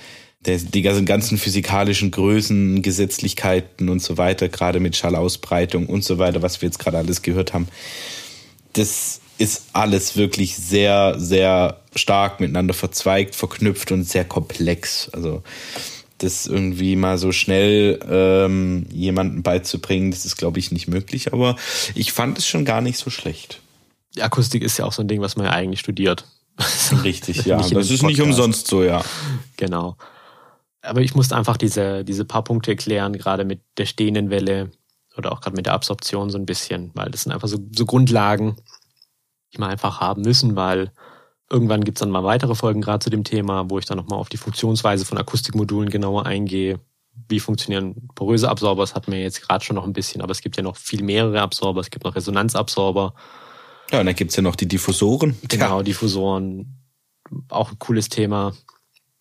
die ganzen physikalischen Größen, Gesetzlichkeiten und so weiter, gerade mit Schallausbreitung und so weiter, was wir jetzt gerade alles gehört haben. Das ist alles wirklich sehr, sehr stark miteinander verzweigt, verknüpft und sehr komplex. Also das irgendwie mal so schnell ähm, jemanden beizubringen, das ist, glaube ich, nicht möglich. Aber ich fand es schon gar nicht so schlecht. Die Akustik ist ja auch so ein Ding, was man ja eigentlich studiert. Richtig, ja. das ist nicht umsonst so, ja. Genau. Aber ich musste einfach diese, diese paar Punkte erklären, gerade mit der stehenden Welle oder auch gerade mit der Absorption so ein bisschen, weil das sind einfach so, so Grundlagen, die man einfach haben müssen, weil irgendwann gibt's dann mal weitere Folgen gerade zu dem Thema, wo ich dann nochmal auf die Funktionsweise von Akustikmodulen genauer eingehe. Wie funktionieren poröse Absorber? Das hatten wir jetzt gerade schon noch ein bisschen, aber es gibt ja noch viel mehrere Absorber. Es gibt noch Resonanzabsorber. Ja, und dann gibt's ja noch die Diffusoren. Genau, ja. Diffusoren. Auch ein cooles Thema.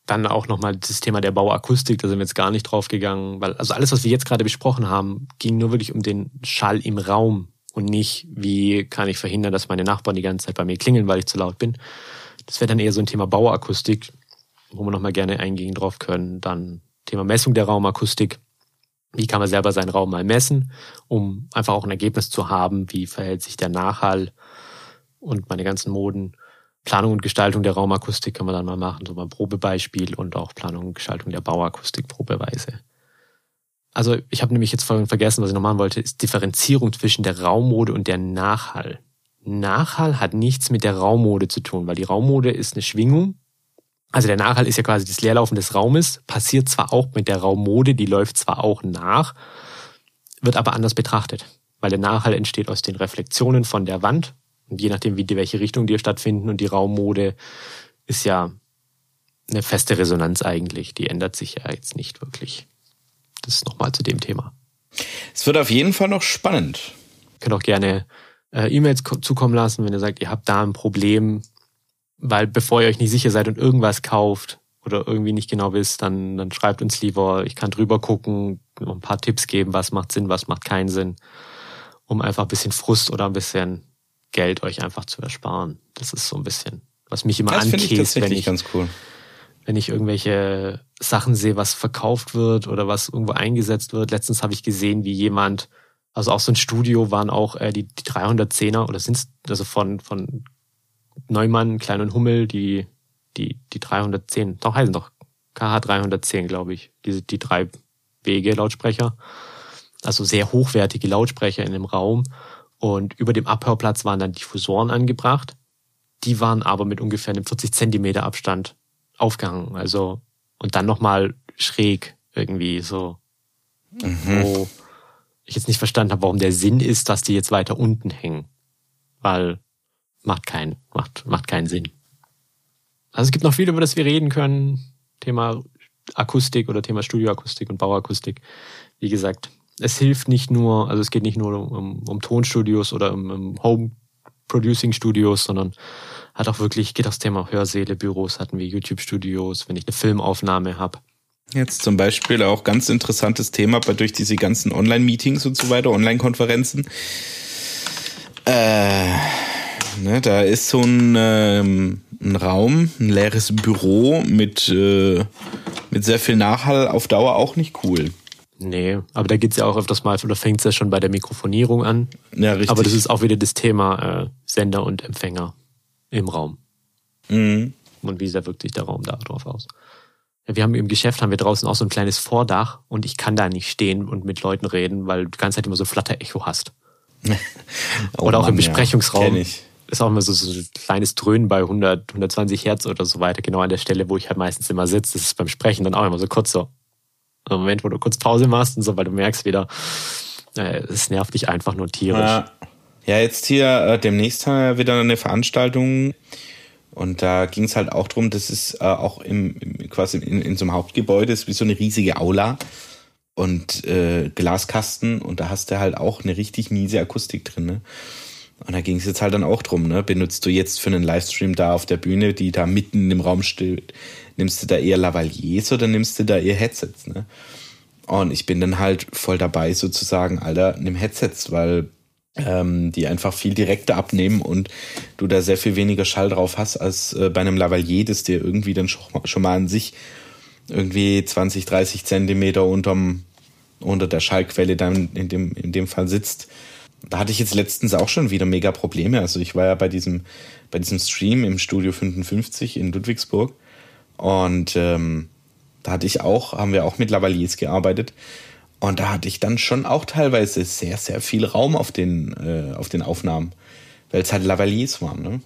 Dann auch nochmal das Thema der Bauakustik, da sind wir jetzt gar nicht drauf gegangen, weil also alles, was wir jetzt gerade besprochen haben, ging nur wirklich um den Schall im Raum und nicht, wie kann ich verhindern, dass meine Nachbarn die ganze Zeit bei mir klingeln, weil ich zu laut bin. Das wäre dann eher so ein Thema Bauakustik, wo wir nochmal gerne eingehen drauf können. Dann Thema Messung der Raumakustik. Wie kann man selber seinen Raum mal messen, um einfach auch ein Ergebnis zu haben, wie verhält sich der Nachhall und meine ganzen Moden. Planung und Gestaltung der Raumakustik kann man dann mal machen, so mal ein Probebeispiel und auch Planung und Gestaltung der Bauakustik probeweise. Also ich habe nämlich jetzt vorhin vergessen, was ich noch machen wollte, ist Differenzierung zwischen der Raummode und der Nachhall. Nachhall hat nichts mit der Raummode zu tun, weil die Raummode ist eine Schwingung. Also der Nachhall ist ja quasi das Leerlaufen des Raumes, passiert zwar auch mit der Raummode, die läuft zwar auch nach, wird aber anders betrachtet, weil der Nachhall entsteht aus den Reflexionen von der Wand und je nachdem, wie die welche Richtung die stattfinden und die Raummode ist ja eine feste Resonanz eigentlich, die ändert sich ja jetzt nicht wirklich. Das nochmal zu dem Thema. Es wird auf jeden Fall noch spannend. Ihr könnt auch gerne äh, E-Mails zukommen lassen, wenn ihr sagt, ihr habt da ein Problem, weil bevor ihr euch nicht sicher seid und irgendwas kauft oder irgendwie nicht genau wisst, dann, dann schreibt uns lieber, ich kann drüber gucken, ein paar Tipps geben, was macht Sinn, was macht keinen Sinn, um einfach ein bisschen Frust oder ein bisschen Geld euch einfach zu ersparen. Das ist so ein bisschen, was mich immer ankäst, wenn ich cool wenn ich irgendwelche Sachen sehe, was verkauft wird oder was irgendwo eingesetzt wird. Letztens habe ich gesehen, wie jemand, also auch so ein Studio waren auch äh, die, die 310er oder sind es, also von, von Neumann, Klein und Hummel, die, die, die 310, doch heißen doch KH 310, glaube ich, diese, die drei Wege Lautsprecher. Also sehr hochwertige Lautsprecher in dem Raum. Und über dem Abhörplatz waren dann Diffusoren angebracht. Die waren aber mit ungefähr einem 40 Zentimeter Abstand aufgehangen. Also, und dann nochmal schräg irgendwie so. Mhm. Wo ich jetzt nicht verstanden habe, warum der Sinn ist, dass die jetzt weiter unten hängen. Weil macht keinen, macht, macht keinen Sinn. Also es gibt noch viel, über das wir reden können. Thema Akustik oder Thema Studioakustik und Bauakustik. Wie gesagt, es hilft nicht nur, also es geht nicht nur um, um Tonstudios oder um, um Home Producing Studios, sondern hat auch wirklich, geht aufs Thema Hörsäle, Büros, hatten wir YouTube-Studios, wenn ich eine Filmaufnahme habe. Jetzt zum Beispiel auch ganz interessantes Thema bei durch diese ganzen Online-Meetings und so weiter, Online-Konferenzen. Äh, ne, da ist so ein, ähm, ein Raum, ein leeres Büro mit, äh, mit sehr viel Nachhall auf Dauer auch nicht cool. Nee, aber da geht's ja auch öfters mal, oder fängt's ja schon bei der Mikrofonierung an. Ja, richtig. Aber das ist auch wieder das Thema äh, Sender und Empfänger im Raum. Mhm. Und wie sehr wirkt sich der Raum da drauf aus? Wir haben im Geschäft haben wir draußen auch so ein kleines Vordach und ich kann da nicht stehen und mit Leuten reden, weil du die ganze Zeit immer so Flatter-Echo hast. oh oder auch Mann, im Besprechungsraum. Ja, ist auch immer so, so ein kleines Dröhnen bei 100, 120 Hertz oder so weiter, genau an der Stelle, wo ich halt meistens immer sitze. Das ist beim Sprechen dann auch immer so kurz so. Im Moment, wo du kurz Pause machst und so, weil du merkst wieder, äh, es nervt dich einfach nur tierisch. Ja. Ja, jetzt hier äh, demnächst haben wir wieder eine Veranstaltung und da ging es halt auch drum, dass es äh, auch im, im quasi in, in so einem Hauptgebäude ist wie so eine riesige Aula. und äh, Glaskasten und da hast du halt auch eine richtig miese Akustik drin. Ne? Und da ging es jetzt halt dann auch drum, ne? Benutzt du jetzt für einen Livestream da auf der Bühne, die da mitten im Raum steht, nimmst du da eher Lavaliers oder nimmst du da eher Headsets, ne? Und ich bin dann halt voll dabei sozusagen, Alter, nimm Headsets, weil ähm, die einfach viel direkter abnehmen und du da sehr viel weniger Schall drauf hast als äh, bei einem Lavalier, das dir irgendwie dann schon, mal an sich irgendwie 20, 30 Zentimeter unterm, unter der Schallquelle dann in dem, in dem Fall sitzt. Da hatte ich jetzt letztens auch schon wieder mega Probleme. Also ich war ja bei diesem, bei diesem Stream im Studio 55 in Ludwigsburg und ähm, da hatte ich auch, haben wir auch mit Lavaliers gearbeitet. Und da hatte ich dann schon auch teilweise sehr, sehr viel Raum auf den, äh, auf den Aufnahmen, weil es halt Lavaliers waren. Ne?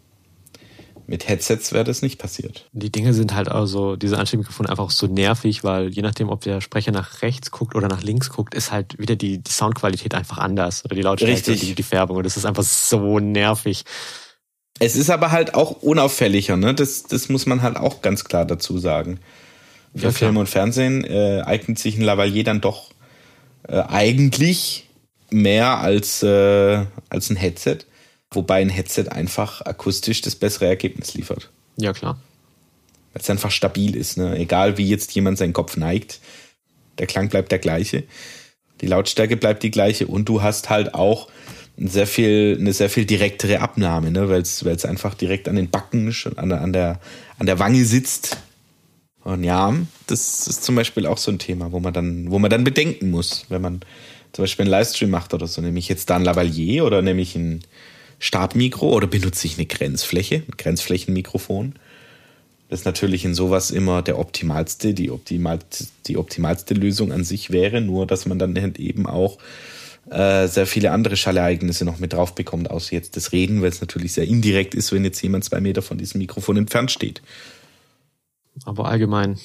Mit Headsets wäre das nicht passiert. Die Dinge sind halt also, diese Ansteckmikrofone einfach so nervig, weil je nachdem, ob der Sprecher nach rechts guckt oder nach links guckt, ist halt wieder die, die Soundqualität einfach anders oder die Lautstärke und die, die Färbung und das ist einfach so nervig. Es ist aber halt auch unauffälliger, ne? Das, das muss man halt auch ganz klar dazu sagen. Für ja, Film und Fernsehen äh, eignet sich ein Lavalier dann doch äh, eigentlich mehr als, äh, als ein Headset. Wobei ein Headset einfach akustisch das bessere Ergebnis liefert. Ja, klar. Weil es einfach stabil ist. Ne? Egal wie jetzt jemand seinen Kopf neigt, der Klang bleibt der gleiche. Die Lautstärke bleibt die gleiche und du hast halt auch sehr viel, eine sehr viel direktere Abnahme, ne? weil es einfach direkt an den Backen, an der, an, der, an der Wange sitzt. Und ja, das ist zum Beispiel auch so ein Thema, wo man dann, wo man dann bedenken muss, wenn man zum Beispiel einen Livestream macht oder so. Nehme ich jetzt da ein Lavalier oder nehme ich ein Startmikro oder benutze ich eine Grenzfläche, ein Grenzflächenmikrofon? Das ist natürlich in sowas immer der optimalste, die, optimalste, die optimalste Lösung an sich wäre, nur dass man dann halt eben auch äh, sehr viele andere Schallereignisse noch mit drauf bekommt, außer jetzt das Reden, weil es natürlich sehr indirekt ist, wenn jetzt jemand zwei Meter von diesem Mikrofon entfernt steht. Aber allgemein,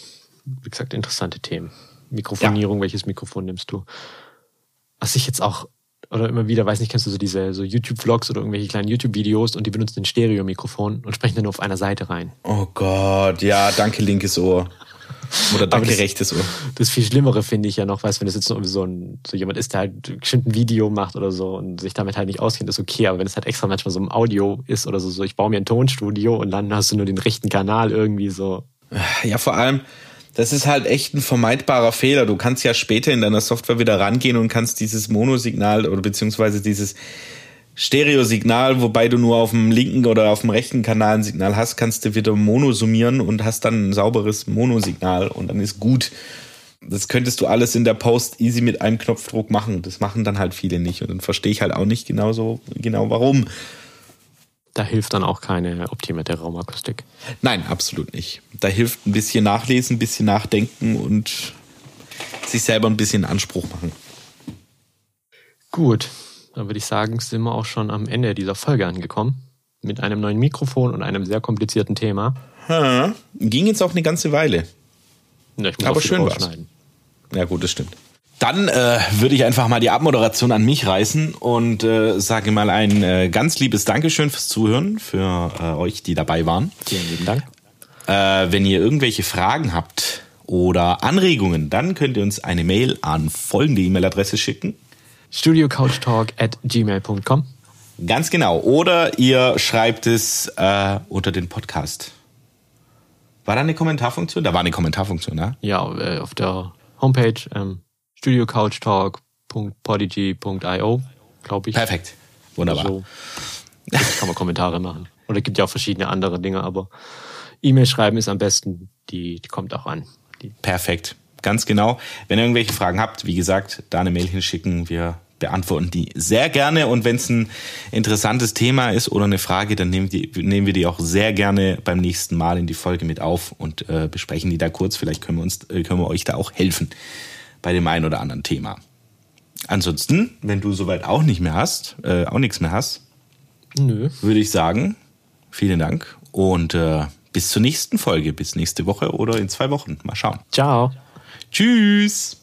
wie gesagt, interessante Themen. Mikrofonierung, ja. welches Mikrofon nimmst du? Was ich jetzt auch, oder immer wieder, weiß nicht, kennst du so diese so YouTube-Vlogs oder irgendwelche kleinen YouTube-Videos und die benutzen ein Stereo-Mikrofon und sprechen dann nur auf einer Seite rein. Oh Gott, ja, danke linkes Ohr. Oder danke das, rechtes Ohr. Das viel Schlimmere finde ich ja noch, weißt wenn das jetzt so, ein, so jemand ist, der halt bestimmt ein Video macht oder so und sich damit halt nicht auskennt, ist okay. Aber wenn es halt extra manchmal so ein Audio ist oder so, so ich baue mir ein Tonstudio und dann hast du nur den rechten Kanal irgendwie so. Ja, vor allem, das ist halt echt ein vermeidbarer Fehler. Du kannst ja später in deiner Software wieder rangehen und kannst dieses Monosignal oder beziehungsweise dieses Stereosignal, wobei du nur auf dem linken oder auf dem rechten Kanal ein Signal hast, kannst du wieder Mono summieren und hast dann ein sauberes Monosignal und dann ist gut. Das könntest du alles in der Post easy mit einem Knopfdruck machen. Das machen dann halt viele nicht und dann verstehe ich halt auch nicht genau so genau warum. Da hilft dann auch keine optimierte Raumakustik. Nein, absolut nicht. Da hilft ein bisschen nachlesen, ein bisschen nachdenken und sich selber ein bisschen Anspruch machen. Gut, dann würde ich sagen, sind wir auch schon am Ende dieser Folge angekommen. Mit einem neuen Mikrofon und einem sehr komplizierten Thema. Ha, ging jetzt auch eine ganze Weile. Ja, Aber schön war's. Ja gut, das stimmt. Dann äh, würde ich einfach mal die Abmoderation an mich reißen und äh, sage mal ein äh, ganz liebes Dankeschön fürs Zuhören, für äh, euch, die dabei waren. Vielen lieben Dank. Äh, wenn ihr irgendwelche Fragen habt oder Anregungen, dann könnt ihr uns eine Mail an folgende E-Mail-Adresse schicken studiocouchtalk at gmail.com. Ganz genau. Oder ihr schreibt es äh, unter den Podcast. War da eine Kommentarfunktion? Da war eine Kommentarfunktion, ne? Ja, äh, auf der Homepage ähm, studiocouchtalk.podigy.io, glaube ich. Perfekt. Wunderbar. Also, kann man Kommentare machen. Oder gibt ja auch verschiedene andere Dinge, aber E-Mail schreiben ist am besten, die, die kommt auch an. Die Perfekt ganz genau. Wenn ihr irgendwelche Fragen habt, wie gesagt, da eine Mail hinschicken. Wir beantworten die sehr gerne. Und wenn es ein interessantes Thema ist oder eine Frage, dann nehmen, die, nehmen wir die auch sehr gerne beim nächsten Mal in die Folge mit auf und äh, besprechen die da kurz. Vielleicht können wir, uns, äh, können wir euch da auch helfen bei dem einen oder anderen Thema. Ansonsten, wenn du soweit auch nicht mehr hast, äh, auch nichts mehr hast, Nö. würde ich sagen, vielen Dank und äh, bis zur nächsten Folge, bis nächste Woche oder in zwei Wochen. Mal schauen. Ciao. Tschüss.